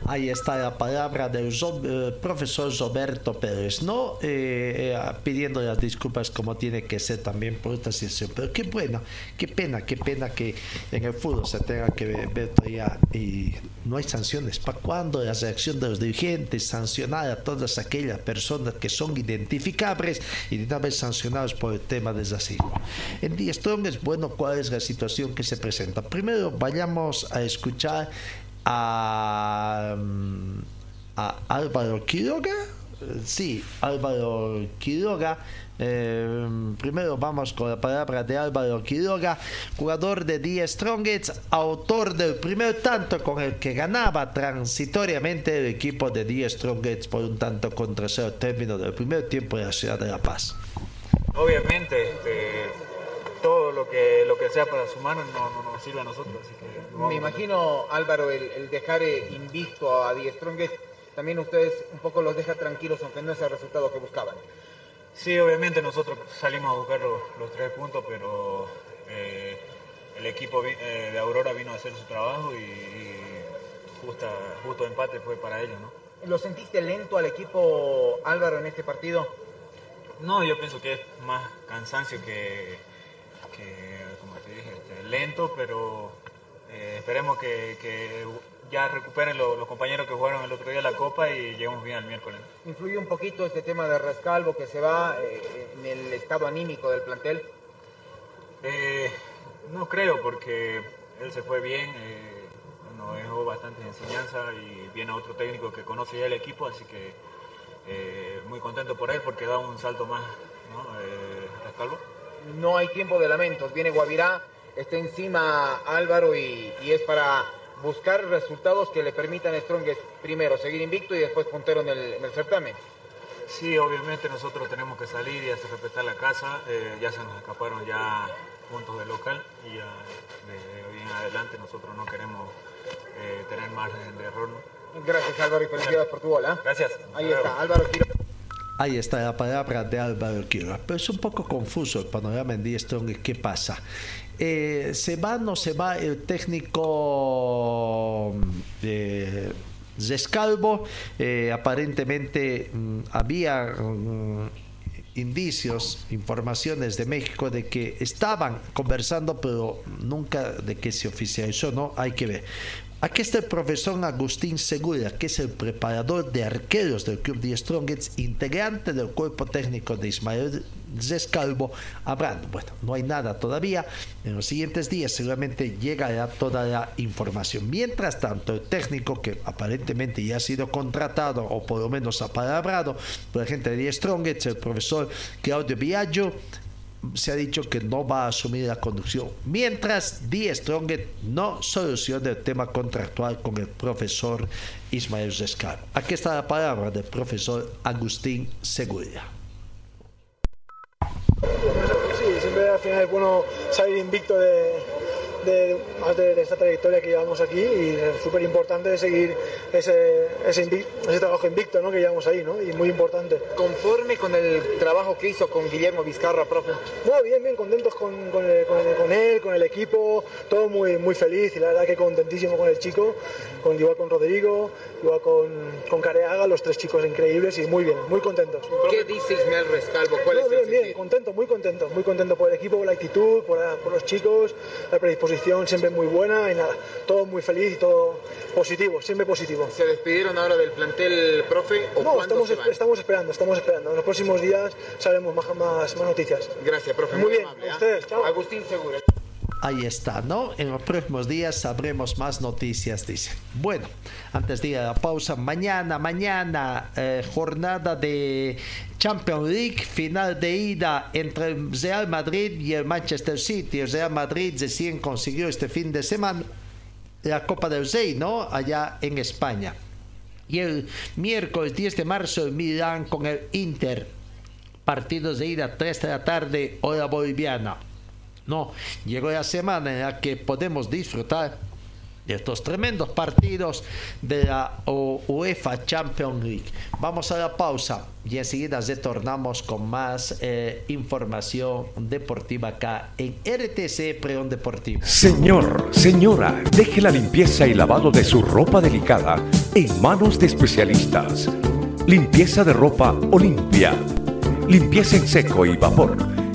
Speaker 1: Ahí está la palabra del eh, profesor Roberto Pérez, ¿no? Eh, eh, pidiendo las disculpas como tiene que ser también por esta situación. Pero qué bueno, qué pena, qué pena que en el fútbol se tenga que ver, todavía y no hay sanciones. ¿Para cuándo la reacción de los dirigentes? Sancionar a todas aquellas personas que son identificables y de una vez sancionados por el tema del racismo. En The Strong es bueno cuál es la situación que se presenta. Primero vayamos a escuchar a, mm, a Álvaro Quiroga. Sí, Álvaro Quiroga. Eh, primero vamos con la palabra de Álvaro Quiroga, jugador de The Strongest, autor del primer tanto con el que ganaba transitoriamente el equipo de The Strongest por un tanto contra cero término del primer tiempo de la ciudad de La Paz.
Speaker 6: Obviamente, este, todo lo que, lo que sea para su mano no, no nos sirve a nosotros.
Speaker 5: Me imagino, Álvaro, el, el dejar eh, invicto a Die Strongest, también ustedes un poco los deja tranquilos, aunque no es el resultado que buscaban.
Speaker 6: Sí, obviamente nosotros salimos a buscar los, los tres puntos, pero eh, el equipo vi- eh, de Aurora vino a hacer su trabajo y, y justa, justo empate fue para ellos, ¿no?
Speaker 5: ¿Lo sentiste lento al equipo, Álvaro, en este partido?
Speaker 6: No, yo pienso que es más cansancio que, que, como te dije, este, lento, pero esperemos que, que ya recuperen lo- los compañeros que jugaron el otro día la Copa y lleguemos bien al miércoles.
Speaker 5: ¿Influye un poquito este tema de Rascalvo que se va eh, en el estado anímico del plantel?
Speaker 6: Eh, no creo, porque él se fue bien, eh, nos dejó bastante enseñanza y viene otro técnico que conoce ya el equipo, así que eh, muy contento por él porque da un salto más, ¿no? Rascalvo.
Speaker 5: No hay tiempo de lamentos, viene Guavirá, está encima Álvaro y, y es para buscar resultados que le permitan a Strongest primero seguir invicto y después puntero en el, en el certamen.
Speaker 6: Sí, obviamente nosotros tenemos que salir y hacer respetar la casa. eh, ya se nos escaparon ya puntos de local y ya de hoy en adelante nosotros no queremos eh, tener margen de error. ¿no?
Speaker 5: Gracias Álvaro y felicidades por tu gol. ¿ah?
Speaker 6: Gracias.
Speaker 5: Ahí está. Álvaro Quiroga.
Speaker 1: Ahí está la palabra de Álvaro Quiroga. Pero es un poco confuso el panorama en Die Strong. ¿Qué pasa? Eh, ¿Se va o no se va el técnico de Zescalvo? Eh, aparentemente mm, había mm, indicios, informaciones de México de que estaban conversando, pero nunca de que se oficializó, ¿no? Hay que ver. Aquí está el profesor Agustín Segura, que es el preparador de arqueros del Club de Strongets, integrante del cuerpo técnico de Ismael Zescalvo, hablando. Bueno, no hay nada todavía. En los siguientes días seguramente llegará toda la información. Mientras tanto, el técnico que aparentemente ya ha sido contratado o por lo menos apalabrado por la gente de Strongets, el profesor Claudio Viaggio, se ha dicho que no va a asumir la conducción, mientras Die Stronget no soluciona el tema contractual con el profesor Ismael Zescar. Aquí está la palabra del profesor Agustín Segura.
Speaker 15: Sí, siempre al final bueno salir invicto de, de, más de, esta trayectoria que llevamos aquí y es súper importante seguir ese, ese, ese, trabajo invicto ¿no? que llevamos ahí ¿no? y muy importante.
Speaker 5: ¿Conforme con el trabajo que hizo con Guillermo Vizcarra, profe?
Speaker 15: No, bien, bien, contentos con, con, con, con, él, con el equipo, todo muy, muy feliz y la verdad que contentísimo con el chico, con, igual con Rodrigo, igual con, con Careaga, los tres chicos increíbles y muy bien, muy contentos.
Speaker 5: ¿Qué dice Ismael Rescalvo? ¿Cuál
Speaker 15: no,
Speaker 5: es
Speaker 15: bien, bien, contento, muy contento, muy contento por el equipo, por la actitud, por, la, por los chicos, la predisposición siempre muy buena y nada, todo muy feliz y todo positivo, siempre positivo.
Speaker 5: ¿Se despidieron ahora del plantel, profe? ¿o
Speaker 15: no, estamos, estamos esperando, estamos esperando. En los próximos días sabremos más, más, más noticias.
Speaker 5: Gracias, profe.
Speaker 15: Muy, muy bien, amable, a ustedes, chao.
Speaker 5: Agustín Segura.
Speaker 1: Ahí está, ¿no? En los próximos días sabremos más noticias, dice. Bueno, antes de ir a la pausa, mañana, mañana, eh, jornada de Champions League, final de ida entre el Real Madrid y el Manchester City. El Real Madrid recién consiguió este fin de semana la Copa del Rey, ¿no? Allá en España. Y el miércoles 10 de marzo, el con el Inter. Partidos de ida, 3 de la tarde, hora boliviana. No, llegó la semana en la que podemos disfrutar de estos tremendos partidos de la UEFA Champions League. Vamos a la pausa y enseguida retornamos con más eh, información deportiva acá en RTC Preón Deportivo.
Speaker 2: Señor, señora, deje la limpieza y lavado de su ropa delicada en manos de especialistas. Limpieza de ropa Olimpia. Limpieza en seco y vapor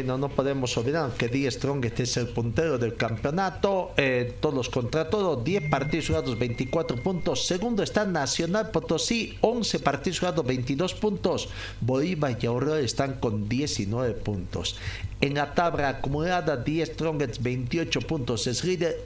Speaker 1: Bueno, no podemos olvidar que Die Strong este es el puntero del campeonato, eh, todos contra todos, 10 partidos jugados, 24 puntos. Segundo está Nacional Potosí, 11 partidos jugados, 22 puntos. Bolívar y Aurora están con 19 puntos. En la tabla acumulada, 10 Strongets 28 puntos. Es líder.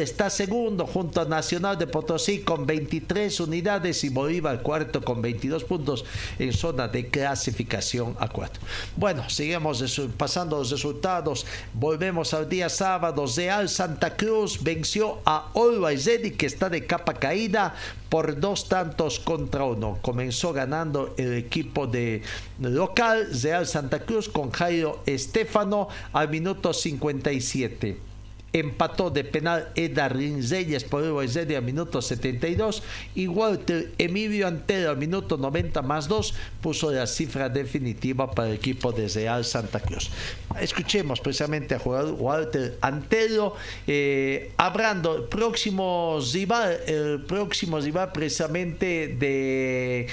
Speaker 1: Está segundo junto a Nacional de Potosí con 23 unidades y Bolívar cuarto con 22 puntos en zona de clasificación a 4. Bueno, seguimos pasando los resultados. Volvemos al día sábado. Real Santa Cruz venció a Always Ready que está de capa caída por dos tantos contra uno. Comenzó ganando el equipo de local Real Santa Cruz con Jairo Estefano al minuto 57 empató de penal Edar Reyes por el al minuto 72 y Walter Emilio Antero al minuto 90 más 2 puso la cifra definitiva para el equipo de Real Santa Cruz. Escuchemos precisamente a jugador Walter Antero eh, hablando el próximo rival, el próximo rival precisamente de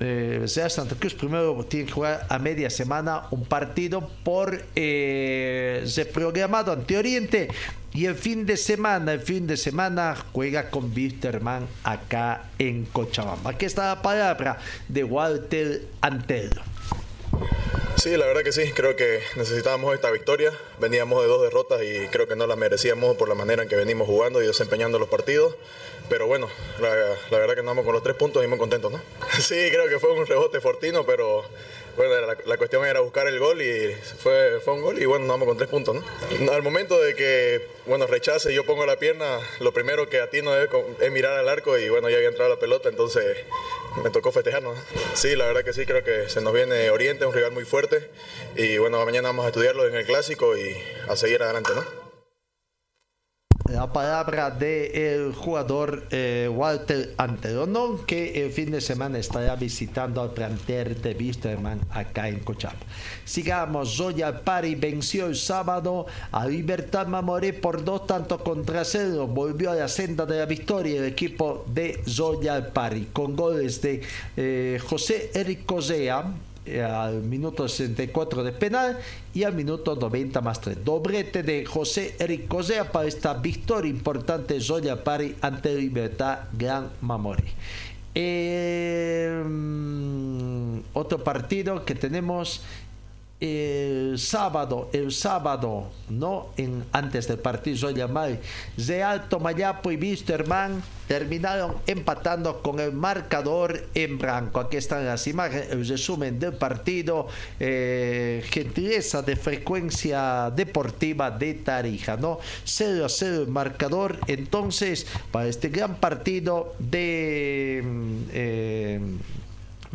Speaker 1: eh, sea Santa Cruz primero tiene que jugar a media semana un partido por eh, reprogramado ante Oriente y el fin de semana, el fin de semana juega con Wisterman acá en Cochabamba. Aquí está la palabra de Walter Antelo.
Speaker 16: Sí, la verdad que sí, creo que necesitábamos esta victoria. Veníamos de dos derrotas y creo que no la merecíamos por la manera en que venimos jugando y desempeñando los partidos. Pero bueno, la, la verdad que andamos con los tres puntos y muy contentos, ¿no? (laughs) Sí, creo que fue un rebote fortino, pero bueno, la, la cuestión era buscar el gol y fue, fue un gol y bueno, nos vamos con tres puntos, ¿no? Al momento de que, bueno, rechace y yo pongo la pierna, lo primero que atino es, es mirar al arco y bueno, ya había entrado la pelota, entonces me tocó festejar, ¿no? Sí, la verdad que sí, creo que se nos viene Oriente, un rival muy fuerte y bueno, mañana vamos a estudiarlo en el clásico y a seguir adelante, ¿no?
Speaker 1: La palabra del jugador eh, Walter Antelonon, que el fin de semana estará visitando al plantel de Wisterman acá en Cochabamba. Sigamos, Zoya Pari venció el sábado a Libertad Mamoré por dos tantos contra cero. Volvió a la senda de la victoria el equipo de Zoya Pari con goles de eh, José Eric Cosea al minuto 64 de penal y al minuto 90 más 3. Doblete de José Eric Cosea para esta victoria importante Zoya Pari ante Libertad Gran Mamori. Eh, mm, otro partido que tenemos el sábado, el sábado, no en, antes del partido Zoya Mari, Real Tomayapo y Wisterman terminaron empatando con el marcador en blanco. Aquí están las imágenes, el resumen del partido, eh, gentileza de frecuencia deportiva de Tarija, ¿no? 0 a 0 el marcador, entonces, para este gran partido de... mm, eh,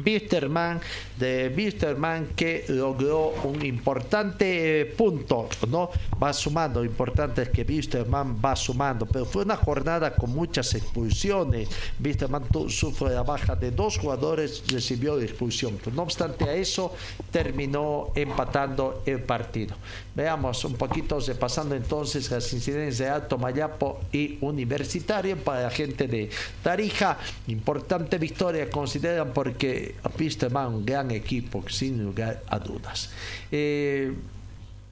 Speaker 1: Wisterman, de Wisterman que logró un importante punto, ¿no? Va sumando, importante es que Wisterman va sumando, pero fue una jornada con muchas expulsiones. Wisterman tu- sufre la baja de dos jugadores, recibió la expulsión. No obstante a eso, terminó empatando el partido. Veamos un poquito repasando entonces las incidencias de Alto Mayapo y Universitario para la gente de Tarija. Importante victoria, consideran, porque Wisterman un gran equipo, sin lugar a dudas. Eh,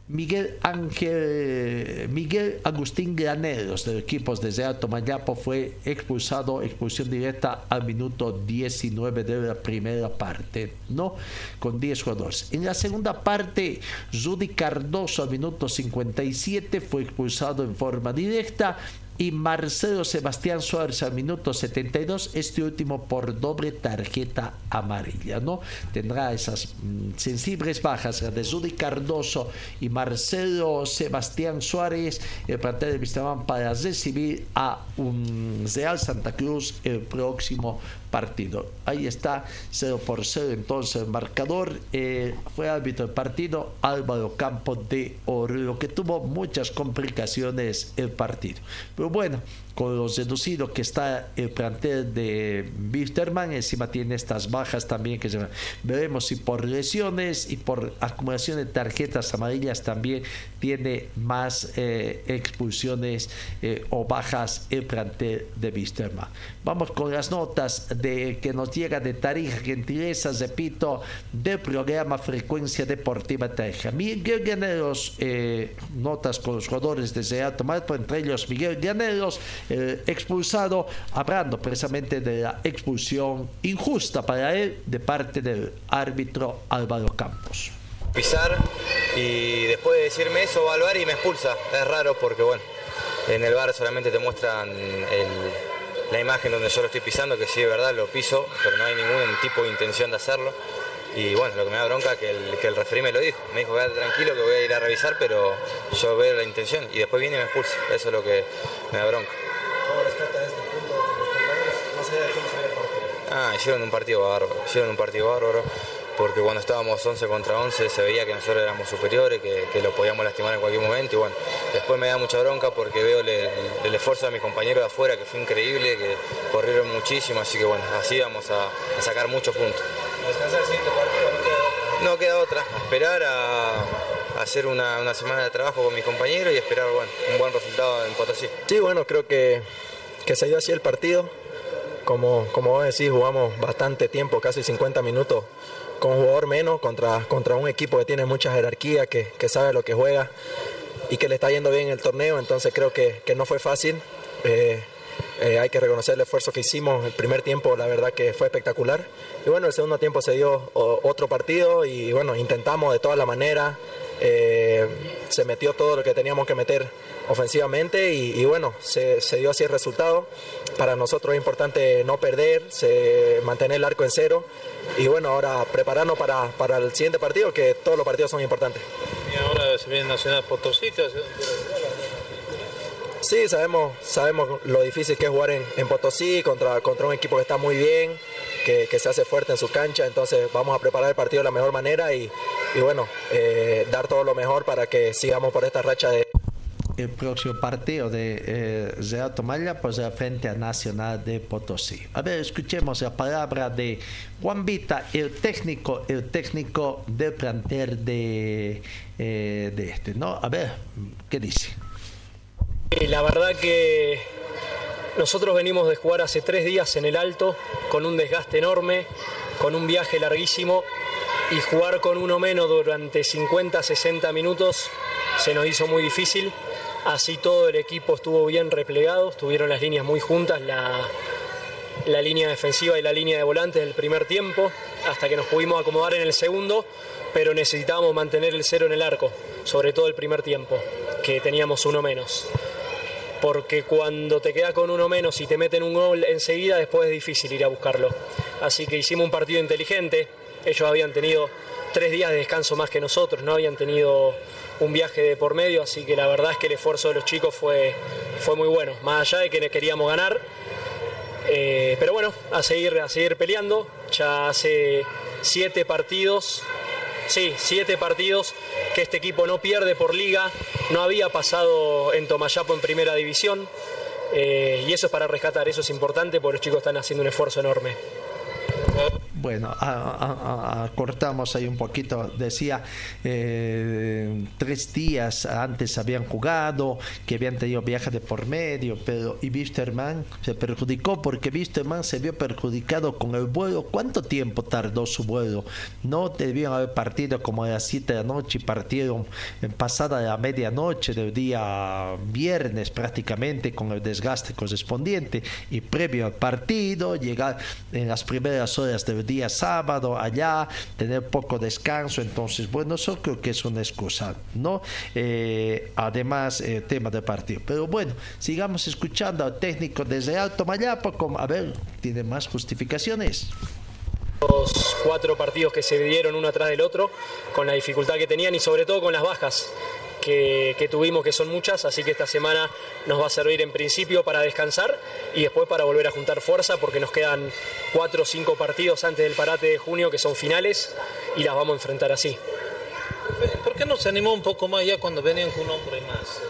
Speaker 1: Miguel Ángel, Miguel Agustín Graneros del equipo desde Alto Mayapo fue expulsado, expulsión directa al minuto 19 de la primera parte, ¿no? Con 10 jugadores. En la segunda parte, Rudy Cardoso al minuto 57 fue expulsado en forma directa y Marcelo Sebastián Suárez al minuto 72, este último por doble tarjeta amarilla, ¿no? Tendrá esas mm, sensibles bajas de Rudy Cardoso y Marcelo Sebastián Suárez, el plantel de Vistamán para recibir a un Real Santa Cruz el próximo partido. Ahí está, 0 por 0 entonces el marcador. eh, fue árbitro del partido Álvaro Campos de Oro, que tuvo muchas complicaciones el partido. Bueno, con lo reducido que está el plantel de Wisterman, encima tiene estas bajas también que se van. Veremos si por lesiones y por acumulación de tarjetas amarillas también tiene más eh, expulsiones eh, o bajas el plantel de Wisterman. Vamos con las notas de que nos llega de Tarija, gentileza, repito, del programa Frecuencia Deportiva Tarija. Miguel Llaneros, eh, notas con los jugadores de Tomayapo, entre ellos Miguel Llaneros, expulsado, hablando precisamente de la expulsión injusta para él de parte del árbitro Álvaro Campos.
Speaker 17: pisar y después de decirme eso va al bar y me expulsa. Es raro porque bueno, en el bar solamente te muestran el- la imagen donde yo lo estoy pisando, que sí de verdad lo piso, pero no hay ningún tipo de intención de hacerlo. Y bueno, lo que me da bronca es que el, que el referí me lo dijo. Me dijo, quédate tranquilo que voy a ir a revisar, pero yo veo la intención y después viene y me expulsa. Eso es lo que me da bronca.
Speaker 18: ¿Cómo rescata este punto los compañeros? Más allá de cómo se ve el partido.
Speaker 17: Ah, hicieron un partido bárbaro, hicieron un partido bárbaro, porque cuando estábamos 11 contra 11 se veía que nosotros éramos superiores, que, que lo podíamos lastimar en cualquier momento, y bueno, después me da mucha bronca porque veo el, el esfuerzo de mis compañeros de afuera, que fue increíble, que corrieron muchísimo, así que bueno, así vamos a, a sacar muchos puntos.
Speaker 18: Descansar el siguiente partido, no queda otra.
Speaker 17: No queda otra, esperar a, a hacer una, una semana de trabajo con mis compañeros y esperar bueno, un buen resultado en Potosí.
Speaker 19: Sí, bueno, creo que, que se dio así el partido. Como, como vos decís, jugamos bastante tiempo, casi 50 minutos, con un jugador menos contra, contra un equipo que tiene mucha jerarquía, que, que sabe lo que juega y que le está yendo bien el torneo. Entonces creo que, que no fue fácil. Eh, eh, hay que reconocer el esfuerzo que hicimos. El primer tiempo, la verdad que fue espectacular. Y bueno, el segundo tiempo se dio otro partido y bueno, intentamos de todas las maneras. eh, se metió todo lo que teníamos que meter ofensivamente y, bueno, se, dio así el resultado. Para nosotros es importante no perder, mantener el arco en cero y bueno, ahora prepararnos para, para el siguiente partido, que todos los partidos son importantes.
Speaker 20: Y ahora se viene Nacional Potosí,
Speaker 19: Sí, sabemos, sabemos lo difícil que es jugar en, en Potosí contra, contra un equipo que está muy bien, que, que se hace fuerte en su cancha, entonces vamos a preparar el partido de la mejor manera y, y bueno, eh, dar todo lo mejor para que sigamos por esta racha de...
Speaker 1: El próximo partido de eh, Real Tomalla pues frente a Nacional de Potosí. A ver, escuchemos la palabra de Juan Vita, el técnico, el técnico del plantel de, eh, de este, ¿no? A ver, ¿qué dice?
Speaker 21: La verdad que nosotros venimos de jugar hace tres días en el Alto, con un desgaste enorme, con un viaje larguísimo, y jugar con uno menos durante 50, 60 minutos se nos hizo muy difícil. Así todo el equipo estuvo bien replegado, estuvieron las líneas muy juntas, la, la línea defensiva y la línea de volantes del primer tiempo, hasta que nos pudimos acomodar en el segundo, pero necesitábamos mantener el cero en el arco, sobre todo el primer tiempo, que teníamos uno menos. Porque cuando te quedas con uno menos y te meten un gol enseguida, después es difícil ir a buscarlo. Así que hicimos un partido inteligente. Ellos habían tenido tres días de descanso más que nosotros, no habían tenido un viaje de por medio, así que la verdad es que el esfuerzo de los chicos fue, fue muy bueno. Más allá de que queríamos ganar, eh, pero bueno, a seguir, a seguir peleando. Ya hace siete partidos, sí, siete partidos que este equipo no pierde por liga. No había pasado en Tomayapo en primera división. eh, y eso es para rescatar, eso es importante porque los chicos están haciendo un esfuerzo enorme.
Speaker 1: Bueno, a- acortamos ahí un poquito. Decía, eh, tres días antes habían jugado, que habían tenido viaje de por medio, pero y Wisterman se perjudicó porque Wisterman se vio perjudicado con el vuelo. ¿Cuánto tiempo tardó su vuelo? No debían haber partido como a las 7 de la noche y partieron en pasada la medianoche del día viernes prácticamente con el desgaste correspondiente y previo al partido llegar en las primeras horas del día sábado allá tener poco descanso entonces bueno eso creo que es una excusa no Eh, además el tema del partido. Pero bueno sigamos escuchando al técnico desde Alto Mayapo como, a ver tiene más justificaciones.
Speaker 21: Los cuatro partidos que se dieron uno atrás del otro, con la dificultad que tenían y sobre todo con las bajas que, tuvimos, que son muchas, así que esta semana nos va a servir en principio para descansar y después para volver a juntar fuerza, porque nos quedan cuatro o cinco partidos antes del parate de junio que son finales y las vamos a enfrentar así.
Speaker 20: ¿Por qué no se animó un poco más ya cuando venían con un hombre más?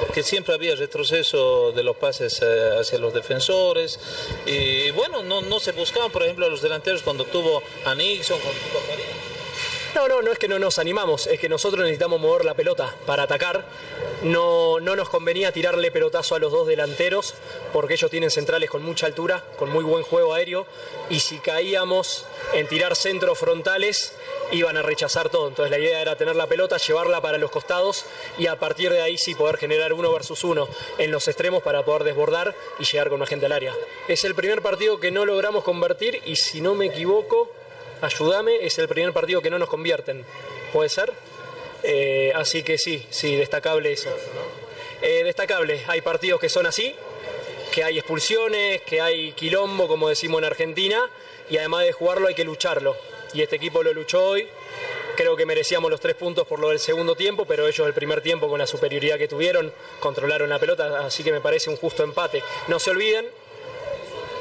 Speaker 20: Porque siempre había retroceso de los pases eh, hacia los defensores y bueno, no, no se buscaban, por ejemplo, a los delanteros cuando tuvo a Nixon, cuando tuvo a.
Speaker 21: No, no, no es que no nos animamos, es que nosotros necesitamos mover la pelota para atacar. No, no nos convenía tirarle pelotazo a los dos delanteros porque ellos tienen centrales con mucha altura, con muy buen juego aéreo y si caíamos en tirar centros frontales iban a rechazar todo. Entonces la idea era tener la pelota, llevarla para los costados y a partir de ahí sí poder generar uno versus uno en los extremos para poder desbordar y llegar con una gente al área. Es el primer partido que no logramos convertir y si no me equivoco, ayúdame, es el primer partido que no nos convierten. ¿Puede ser? Eh, así que sí, sí, destacable eso. Eh, destacable, hay partidos que son así, que hay expulsiones, que hay quilombo, como decimos en Argentina, y además de jugarlo hay que lucharlo. Y este equipo lo luchó hoy. Creo que merecíamos los tres puntos por lo del segundo tiempo, pero ellos el primer tiempo con la superioridad que tuvieron controlaron la pelota, así que me parece un justo empate. No se olviden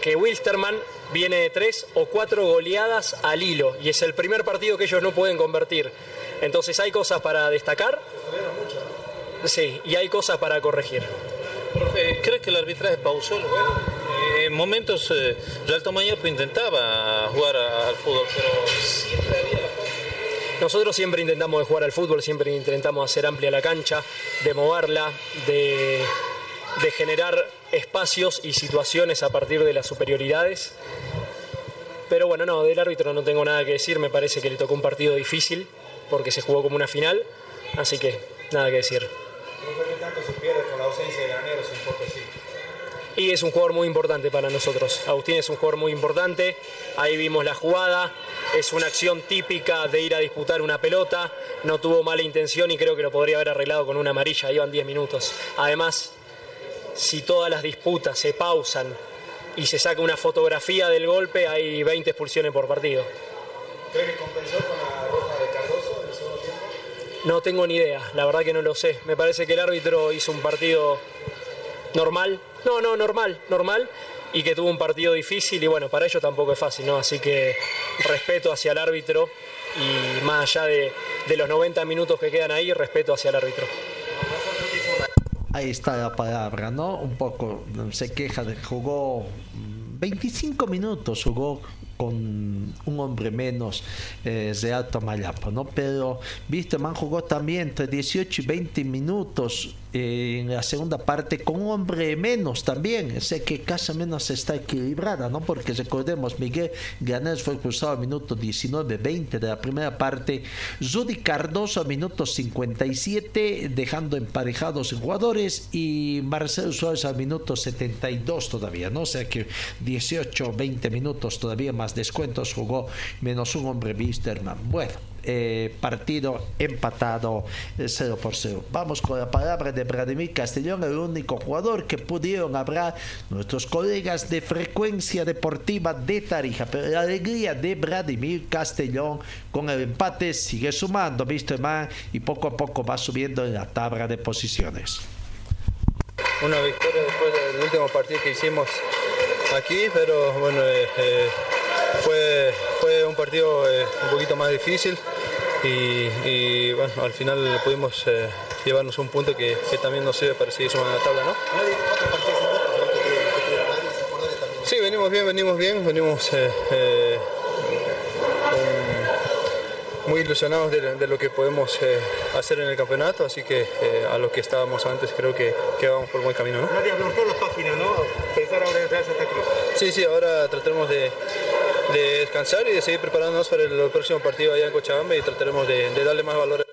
Speaker 21: que Wilstermann viene de tres o cuatro goleadas al hilo y es el primer partido que ellos no pueden convertir. Entonces hay cosas para destacar. Sí, y hay cosas para corregir.
Speaker 20: Profe, ¿cree que el arbitraje pausó el juego? Eh, En momentos eh, Real Tomayapo intentaba jugar a- al fútbol, pero siempre había la
Speaker 21: Nosotros siempre intentamos de jugar al fútbol, siempre intentamos hacer amplia la cancha, de moverla, de, de generar espacios y situaciones a partir de las superioridades. Pero bueno, no, del árbitro no tengo nada que decir, me parece que le tocó un partido difícil porque se jugó como una final, así que nada que decir.
Speaker 18: ¿Qué tanto se pierde con la ausencia de Graneros en Potosí?
Speaker 21: Y es un jugador muy importante para nosotros. Agustín es un jugador muy importante. Ahí vimos la jugada. Es una acción típica de ir a disputar una pelota. No tuvo mala intención y creo que lo podría haber arreglado con una amarilla. Iban 10 minutos. Además, si todas las disputas se pausan y se saca una fotografía del golpe, hay 20 expulsiones por partido.
Speaker 18: ¿Cree que compensó con la roja de Cardoso en el segundo tiempo?
Speaker 21: No tengo ni idea, la verdad que no lo sé. Me parece que el árbitro hizo un partido normal. No, no, normal, normal. Y que tuvo un partido difícil y bueno, para ello tampoco es fácil, ¿no? Así que respeto hacia el árbitro y más allá de, de los 90 minutos que quedan ahí, respeto hacia el árbitro.
Speaker 1: Ahí está la palabra, ¿no? Un poco se queja de jugó 25 minutos, jugó con un hombre menos eh, de Alto Mayapo, ¿no? Pero Man jugó también entre 18 y 20 minutos en la segunda parte con un hombre menos también. Sé que casi menos está equilibrada, ¿no? Porque recordemos, Miguel Ganés fue cruzado al minuto 19-20 de la primera parte. Judy Cardoso a minuto 57, dejando emparejados jugadores. Y Marcelo Suárez al minuto 72 todavía, ¿no? O sea que 18-20 minutos todavía más descuentos jugó menos un hombre Wisterman. Bueno. Eh, partido empatado 0 eh, por 0. Vamos con la palabra de Vladimir Castellón, el único jugador que pudieron hablar nuestros colegas de frecuencia deportiva de Tarija. Pero la alegría de Vladimir Castellón con el empate sigue sumando, visto man, y poco a poco va subiendo en la tabla de posiciones.
Speaker 22: Una victoria después del último partido que hicimos aquí, pero bueno, eh, fue, fue un partido un poquito más difícil y, bueno, al final pudimos eh, llevarnos un punto que, también nos sirve para seguir sumando la tabla, ¿no? Sí, venimos bien, venimos bien, venimos eh, eh, muy ilusionados de, lo que podemos hacer en el campeonato, así que a lo que estábamos antes creo que, que vamos por buen camino. ¿no?
Speaker 18: Nadie las páginas, ¿no? Pensar ahora en Santa Cruz.
Speaker 22: Sí, sí, ahora trataremos de, de descansar y de seguir preparándonos para el próximo partido allá en Cochabamba y trataremos de, darle más valor.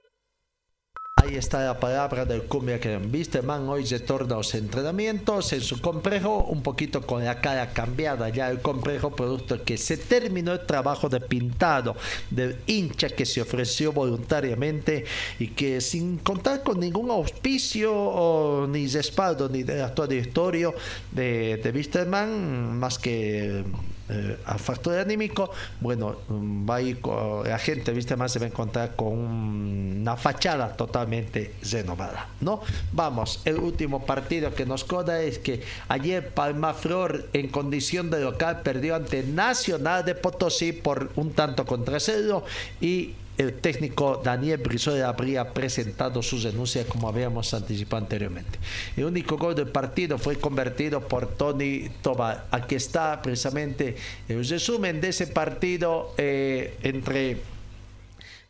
Speaker 1: Ahí está la palabra del Cumbia que viste, man, hoy retorna a los entrenamientos en su complejo, un poquito con la cara cambiada ya el complejo, producto que se terminó el trabajo de pintado del hincha que se ofreció voluntariamente y que sin contar con ningún auspicio o ni respaldo ni de actual directorio de, de más que eh, a factor anímico, bueno, mm, va a ir la gente, viste más, se va a encontrar con una fachada totalmente renovada, ¿no? Vamos, el último partido que nos coda es que ayer Palma Flor en condición de local perdió ante Nacional de Potosí por un tanto contra cero y el técnico Daniel Brizola habría presentado su denuncia como habíamos anticipado anteriormente. El único gol del partido fue convertido por Tony Tobar. Aquí está precisamente el resumen de ese partido eh, entre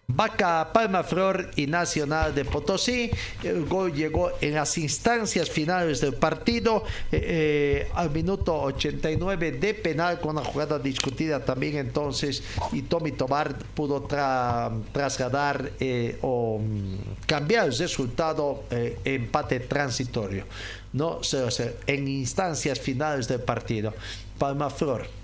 Speaker 1: Vaca Palma Flor y Nacional de Potosí. El gol llegó en las instancias finales del partido eh, eh, al minuto 89 de penal con una jugada discutida también entonces y Tommy Tobar pudo trasladar eh, o mm, cambiar el resultado empate transitorio. No, en instancias finales del partido. Palma Flor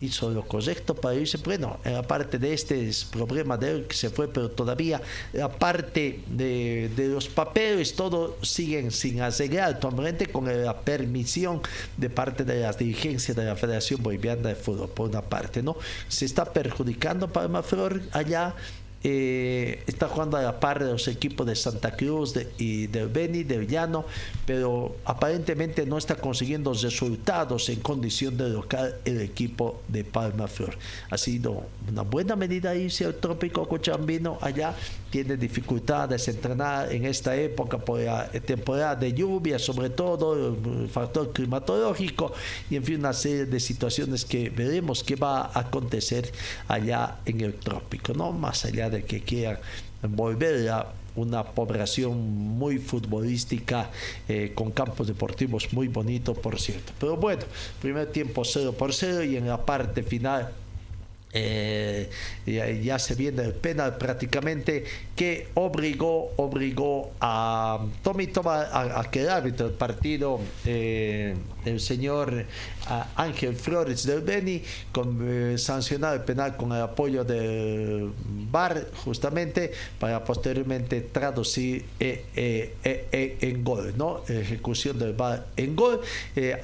Speaker 1: hizo lo correcto para irse. Bueno, aparte de este problema de él que se fue, pero todavía aparte de, los papeles, todo siguen sin arreglar, totalmente con la permisión de parte de las dirigencias de la Federación Boliviana de Fútbol, por una parte, ¿no? Se está perjudicando Palma Flor allá eh, está jugando a la par de los equipos de Santa Cruz y del Beni, del Llano, pero aparentemente no está consiguiendo resultados en condición de local el equipo de Palma Flor. Ha sido una buena medida irse al trópico cochambino allá, tiene dificultades entrenar en esta época por la temporada de lluvia, sobre todo el factor climatológico y en fin una serie de situaciones que veremos qué va a acontecer allá en el trópico, no más allá de que quiera volver a una población muy futbolística eh, con campos deportivos muy bonitos, por cierto. Pero bueno, primer tiempo 0 por 0 y en la parte final eh, ya, se viene el penal prácticamente que obligó obligó a Tommy Toma a, a que el del partido eh, el señor Ángel Flores del Beni con, eh, sancionar el penal con el apoyo del VAR justamente para posteriormente traducir eh, eh, en gol no ejecución del VAR en gol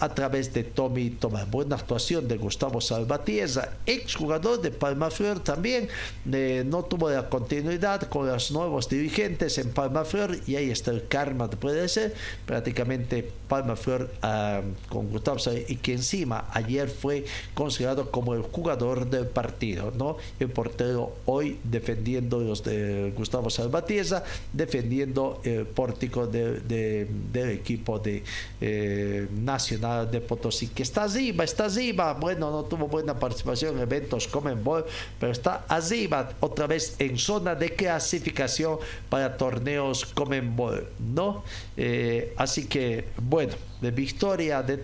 Speaker 1: a través de Tommy Toma. Buena actuación de Gustavo Salvatierra ex jugador de Palmaflor también no tuvo la continuidad con nuevos dirigentes en Palmaflor y ahí está el karma puede ser prácticamente Palmaflor uh, con Gustavo y que encima ayer fue considerado como el jugador del partido no el portero hoy defendiendo los de Gustavo Salvatierra defendiendo el pórtico de, de, del equipo de eh, Nacional de Potosí que está arriba está arriba. Bueno no tuvo buena participación en eventos como en pero está arriba otra vez en zona de clasificación para torneos Comenbol, ¿no? Eh, así que, bueno, de victoria de,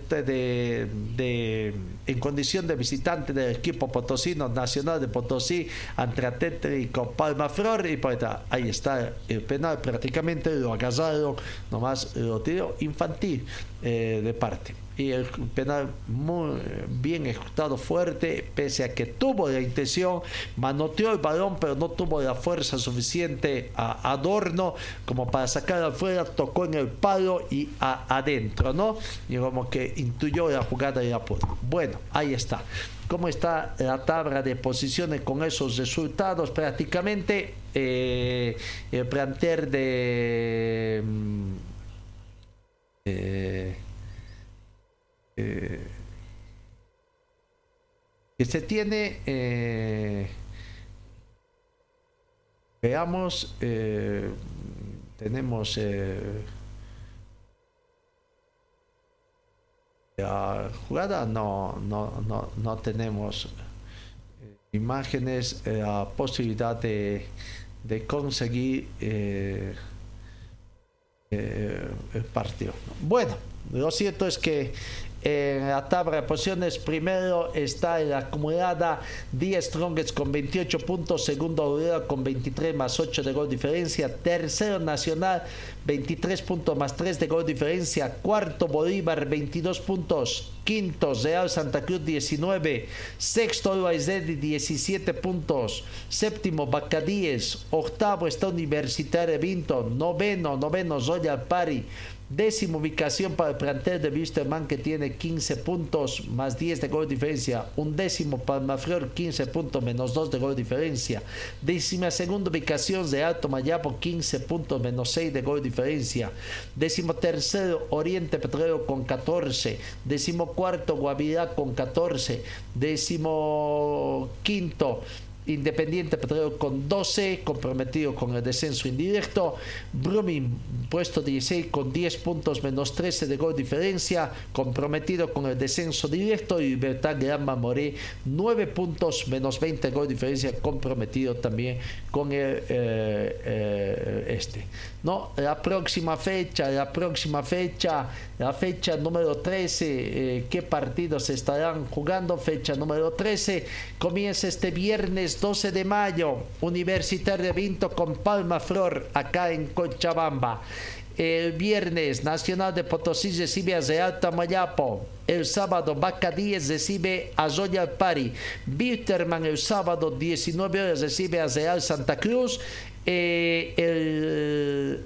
Speaker 1: de, en condición de visitante del equipo potosino nacional de Potosí ante Atlético Palma Flor y pues, ahí está el penal prácticamente lo agarraron nomás lo tiró infantil eh, de parte y el penal muy bien ejecutado fuerte, pese a que tuvo la intención, manoteó el balón, pero no tuvo la fuerza suficiente a Adorno como para sacar afuera, tocó en el palo y adentro, ¿no? Y como que intuyó la jugada y la pudo. Bueno, ahí está. ¿Cómo está la tabla de posiciones con esos resultados? Prácticamente eh, el planter de... Eh, eh, que se tiene, eh, veamos, eh, tenemos la jugada, no, no, no, no tenemos imágenes, la posibilidad de, de conseguir el partido. Bueno, lo cierto es que en la tabla de posiciones, primero está en la acumulada 10 Strongest con 28 puntos, segundo Aurora con 23 más 8 de gol diferencia, tercero Nacional 23 puntos más 3 de gol diferencia, cuarto Bolívar 22 puntos, quinto Real Santa Cruz 19, sexto Uaizedi 17 puntos, séptimo Bacadíes, octavo está Universitario Vinto, noveno, noveno Royal Pari, Décima ubicación para el plantel de Wisterman que tiene 15 puntos más 10 de gol de diferencia. Un décimo Palmaflor 15 puntos menos 2 de gol de diferencia. Décima segunda ubicación de Alto Mayapo 15 puntos menos 6 de gol de diferencia. Décimo tercero Oriente Petrolero con 14. Décimo cuarto Guavirá con 14. Décimo quinto Independiente Petrolero con 12, comprometido con el descenso indirecto. Brumming, puesto 16 con 10 puntos menos 13 de gol diferencia, comprometido con el descenso directo. Y Libertad Gran Moré, 9 puntos menos 20 de gol diferencia, comprometido también con el eh, eh, este. No, la próxima fecha, la próxima fecha, la fecha número 13, eh, ¿qué partidos estarán jugando? Fecha número 13, comienza este viernes 12 de mayo, Universitario de Vinto con Palma Flor, acá en Cochabamba. El viernes, Nacional de Potosí recibe a Real Tamayapo. El sábado, Vaca 10 recibe a Royal Pari. Bitterman el sábado, 19 horas, recibe a Real Santa Cruz. Eh, el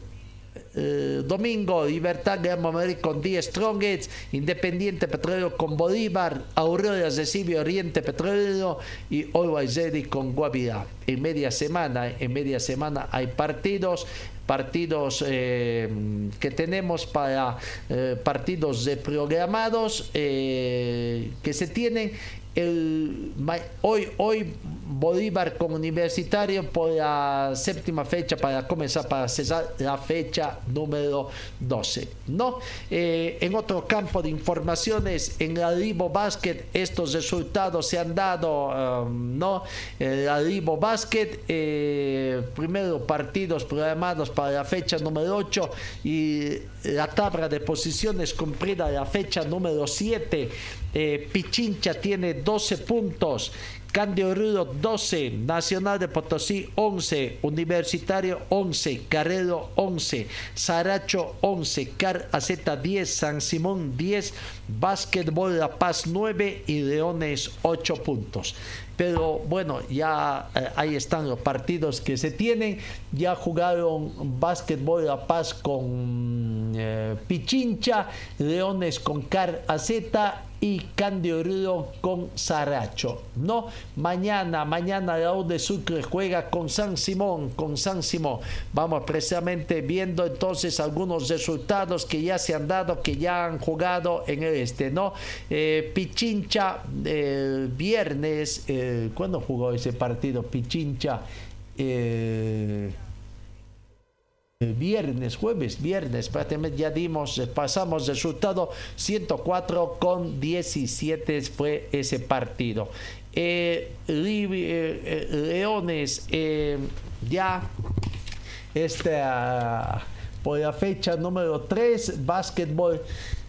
Speaker 1: eh, domingo Libertad Gran Madrid con 10 Strongets, Independiente Petrolero con Bolívar, Aurora recibe Oriente Petrolero y Always Ready con Guavirá. En media semana, en media semana hay partidos partidos eh, que tenemos para partidos programados que se tienen el, hoy, hoy Bolívar con Universitario por la séptima fecha para comenzar, para cesar la fecha número 12. ¿no? Eh, en otro campo de informaciones, en la Ribo Basket, estos resultados se han dado, um, ¿no? La Ribo Basket, eh, primero partidos programados para la fecha número 8 y la tabla de posiciones cumplida la fecha número 7 eh, Pichincha tiene 12 puntos. Candio Rudo 12, Nacional de Potosí 11, Universitario 11, Carrero 11, Saracho 11, Car AZ 10, San Simón 10, Básquetbol La Paz 9 y Leones 8 puntos. Pero bueno, ya eh, ahí están los partidos que se tienen. Ya jugaron Básquetbol La Paz con eh, Pichincha, Leones con Car AZ y Candio Río con Saracho. No, mañana, mañana la de Sucre juega con San Simón, con San Simón. Vamos precisamente viendo entonces algunos resultados que ya se han dado, que ya han jugado en este, ¿no? Eh, Pichincha, viernes, eh, ¿cuándo jugó ese partido? Pichincha. Eh, viernes, jueves, viernes, prácticamente ya dimos, eh, pasamos resultado 104 con 17 fue ese partido. Eh, eh, Leones ya esta por la fecha número 3, básquetbol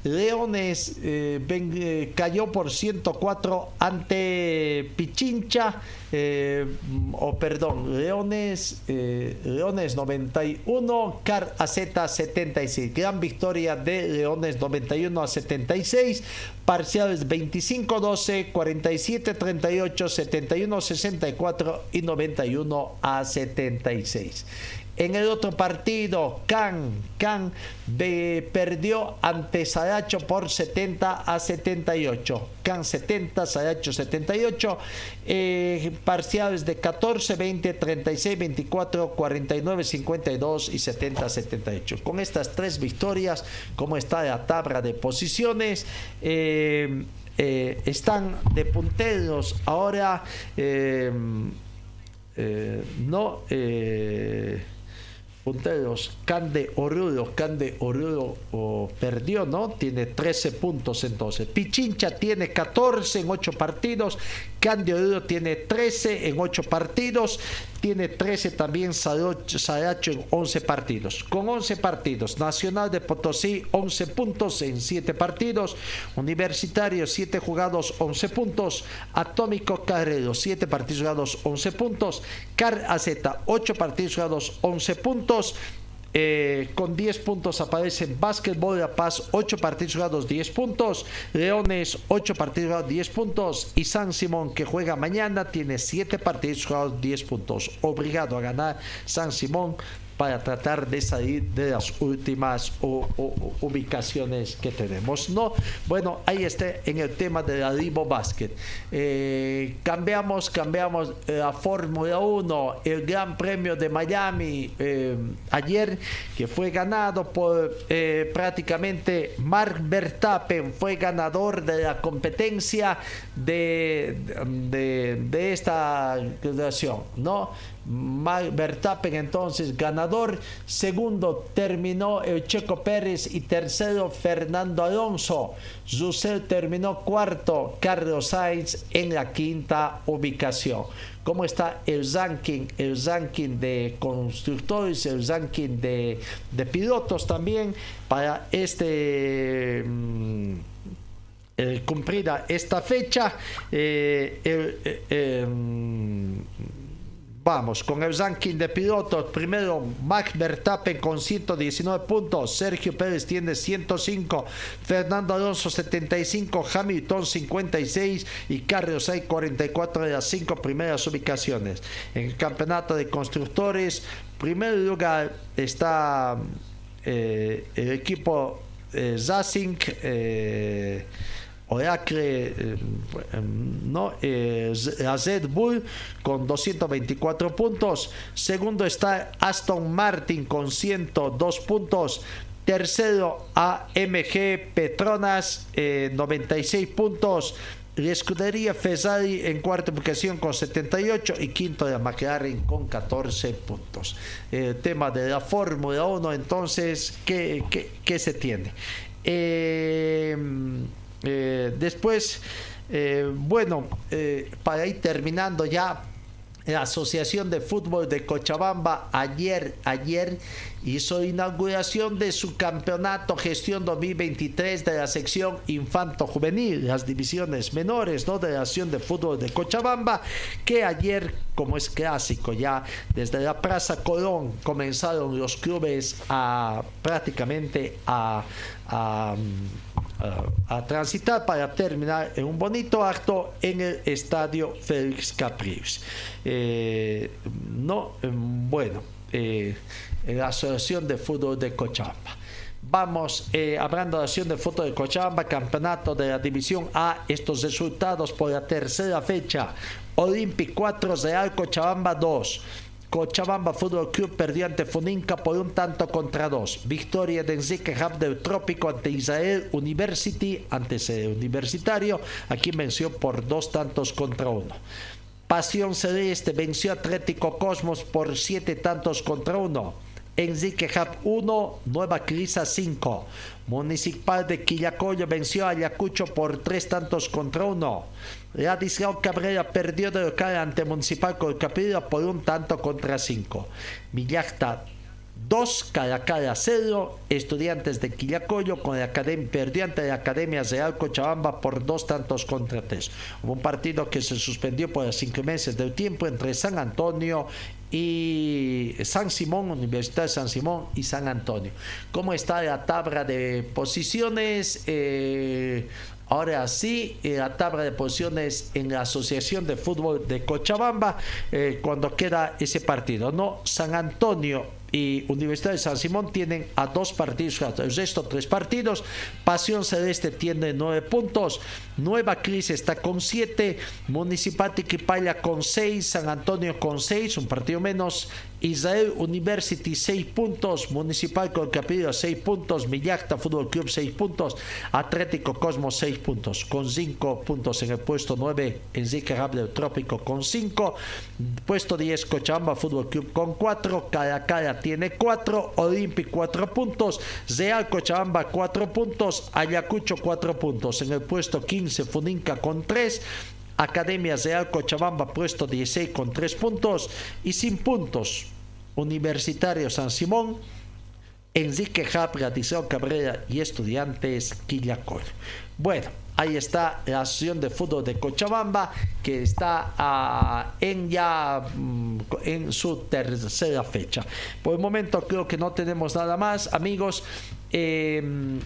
Speaker 1: Leones eh, eh, cayó por 104 ante Pichincha, eh, o perdón, Leones, Leones 91, Car AZ 76. Gran victoria de Leones 91 a 76, parciales 25-12, 47-38, 71-64 y 91 a 76. En el otro partido, Can, Can perdió ante Saracho por 70 a 78. Can 70, Saracho 78. Eh, parciales de 14, 20, 36, 24, 49, 52 y 70 78. Con estas tres victorias, como está la tabla de posiciones, eh, eh, están de punteros ahora. no punteros. Cande Oruro, Cande Oruro perdió, ¿no? Tiene 13 puntos entonces. Pichincha tiene 14 en 8 partidos. Cande Oruro tiene 13 en 8 partidos. Tiene 13 también Saracho en 11 partidos. Con 11 partidos. Nacional de Potosí 11 puntos en 7 partidos. Universitario 7 jugados 11 puntos. Atómico Carrero 7 partidos jugados 11 puntos. Car AZ 8 partidos jugados 11 puntos. Eh, con 10 puntos aparece Básquetbol La Paz, 8 partidos jugados, 10 puntos. Leones, 8 partidos jugados, 10 puntos. Y San Simón, que juega mañana, tiene 7 partidos jugados, 10 puntos. Obligado a ganar San Simón para tratar de salir de las últimas ubicaciones que tenemos. No, bueno, ahí está en el tema de la Libo Basket. Eh, cambiamos, cambiamos la Fórmula 1, el Gran Premio de Miami eh, ayer, que fue ganado por eh, prácticamente Mark Verstappen, fue ganador de la competencia de, de, de esta graduación, ¿no? Verstappen entonces ganador. Segundo terminó el Checo Pérez y tercero Fernando Alonso. Russell terminó cuarto. Carlos Sainz en la quinta ubicación. ¿Cómo está el ranking? El ranking de constructores, el ranking de, pilotos también para este... Mm, eh, cumplida esta fecha, eh, eh, em, Vamos, con el ranking de pilotos, primero Max Verstappen con 119 puntos, Sergio Pérez tiene 105, Fernando Alonso 75, Hamilton 56 y Carlos hay 44 de las 5 primeras ubicaciones. En el campeonato de constructores, primer lugar está eh, el equipo eh. Eh, Oracle, eh, no, eh, Red Bull con 224 puntos. Segundo está Aston Martin con 102 puntos. Tercero AMG Petronas, 96 eh, puntos. La escudería Ferrari en cuarta ubicación con 78 y quinto de McLaren con 14 puntos. El tema de la Fórmula 1, entonces, ¿qué, qué, qué se tiene? Eh, eh, después, eh, bueno, eh, para ir terminando ya la Asociación de Fútbol de Cochabamba ayer, ayer hizo inauguración de su campeonato gestión 2023 de la sección infanto juvenil, las divisiones menores ¿no? de la Asociación de Fútbol de Cochabamba, que ayer, como es clásico ya, desde la Plaza Colón comenzaron los clubes a prácticamente a a, transitar para terminar en un bonito acto en el estadio Félix Capriles. Eh, no, bueno, eh, en la Asociación de Fútbol de Cochabamba. Vamos, eh, hablando de la Asociación de Fútbol de Cochabamba, campeonato de la División A, estos resultados por la tercera fecha. Olympic 4, Real Cochabamba 2. Cochabamba Fútbol Club perdió ante Funinca por un tanto contra dos. Victoria de Enrique Hub del Trópico ante Israel University, ante ese universitario, aquí venció por dos tantos contra uno. Pasión Celeste venció Atlético Cosmos por siete tantos contra uno. Enrique Hub 1, Nueva Crisa 5. Municipal de Quillacoyo venció a Ayacucho por tres tantos contra uno. Ladislao Cabrera perdió de local ante Municipal Colcapilla por un tanto contra cinco. Villacta 2, Caracala 0, Estudiantes de Quillacoyo con la academia, perdió ante la Academia Real Cochabamba por dos tantos contra tres. Hubo un partido que se suspendió por las meses del tiempo entre San Antonio y San Simón, Universidad de San Simón y San Antonio. ¿Cómo está la tabla de posiciones? Eh, Ahora sí, eh, la tabla de posiciones en la Asociación de Fútbol de Cochabamba, eh, cuando queda ese partido, ¿no? San Antonio y Universidad de San Simón tienen a dos partidos, el resto tres partidos. Pasión Celeste tiene nueve puntos, Nueva Cris está con siete, Municipal Tiquipaya con seis, San Antonio con seis, un partido menos, Israel University 6 puntos, Municipal Colcapillo 6 puntos, Millacta Fútbol Club 6 puntos, Atlético Cosmos 6 puntos, con 5 puntos en el puesto 9, Enrique Rable Trópico con 5, puesto 10 Cochabamba Fútbol Club con 4, Caracala tiene 4, Olympic 4 puntos, Real Cochabamba 4 puntos, Ayacucho 4 puntos, en el puesto 15 Funinca con 3, Academia Real Cochabamba puesto 16 con 3 puntos y sin puntos. Universitario San Simón, Enrique Japra, Diceo Cabrera y Estudiantes Quillacoy. Bueno, ahí está la Asociación de Fútbol de Cochabamba que está ah, en ya mm, en su tercera fecha. Por el momento creo que no tenemos nada más, amigos. Eh,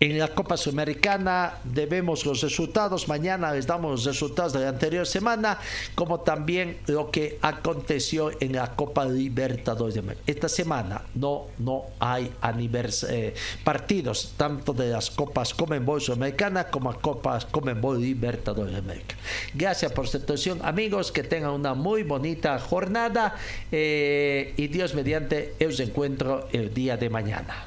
Speaker 1: en la Copa Sudamericana debemos los resultados. Mañana les damos los resultados de la anterior semana, como también lo que aconteció en la Copa Libertadores. Esta semana no, no hay eh, partidos tanto de las Copas Comenbol Sudamericana como Copas Comenbol Libertadores de América. Gracias por su atención, amigos. Que tengan una muy bonita jornada eh, y Dios mediante, os encuentro el día de mañana.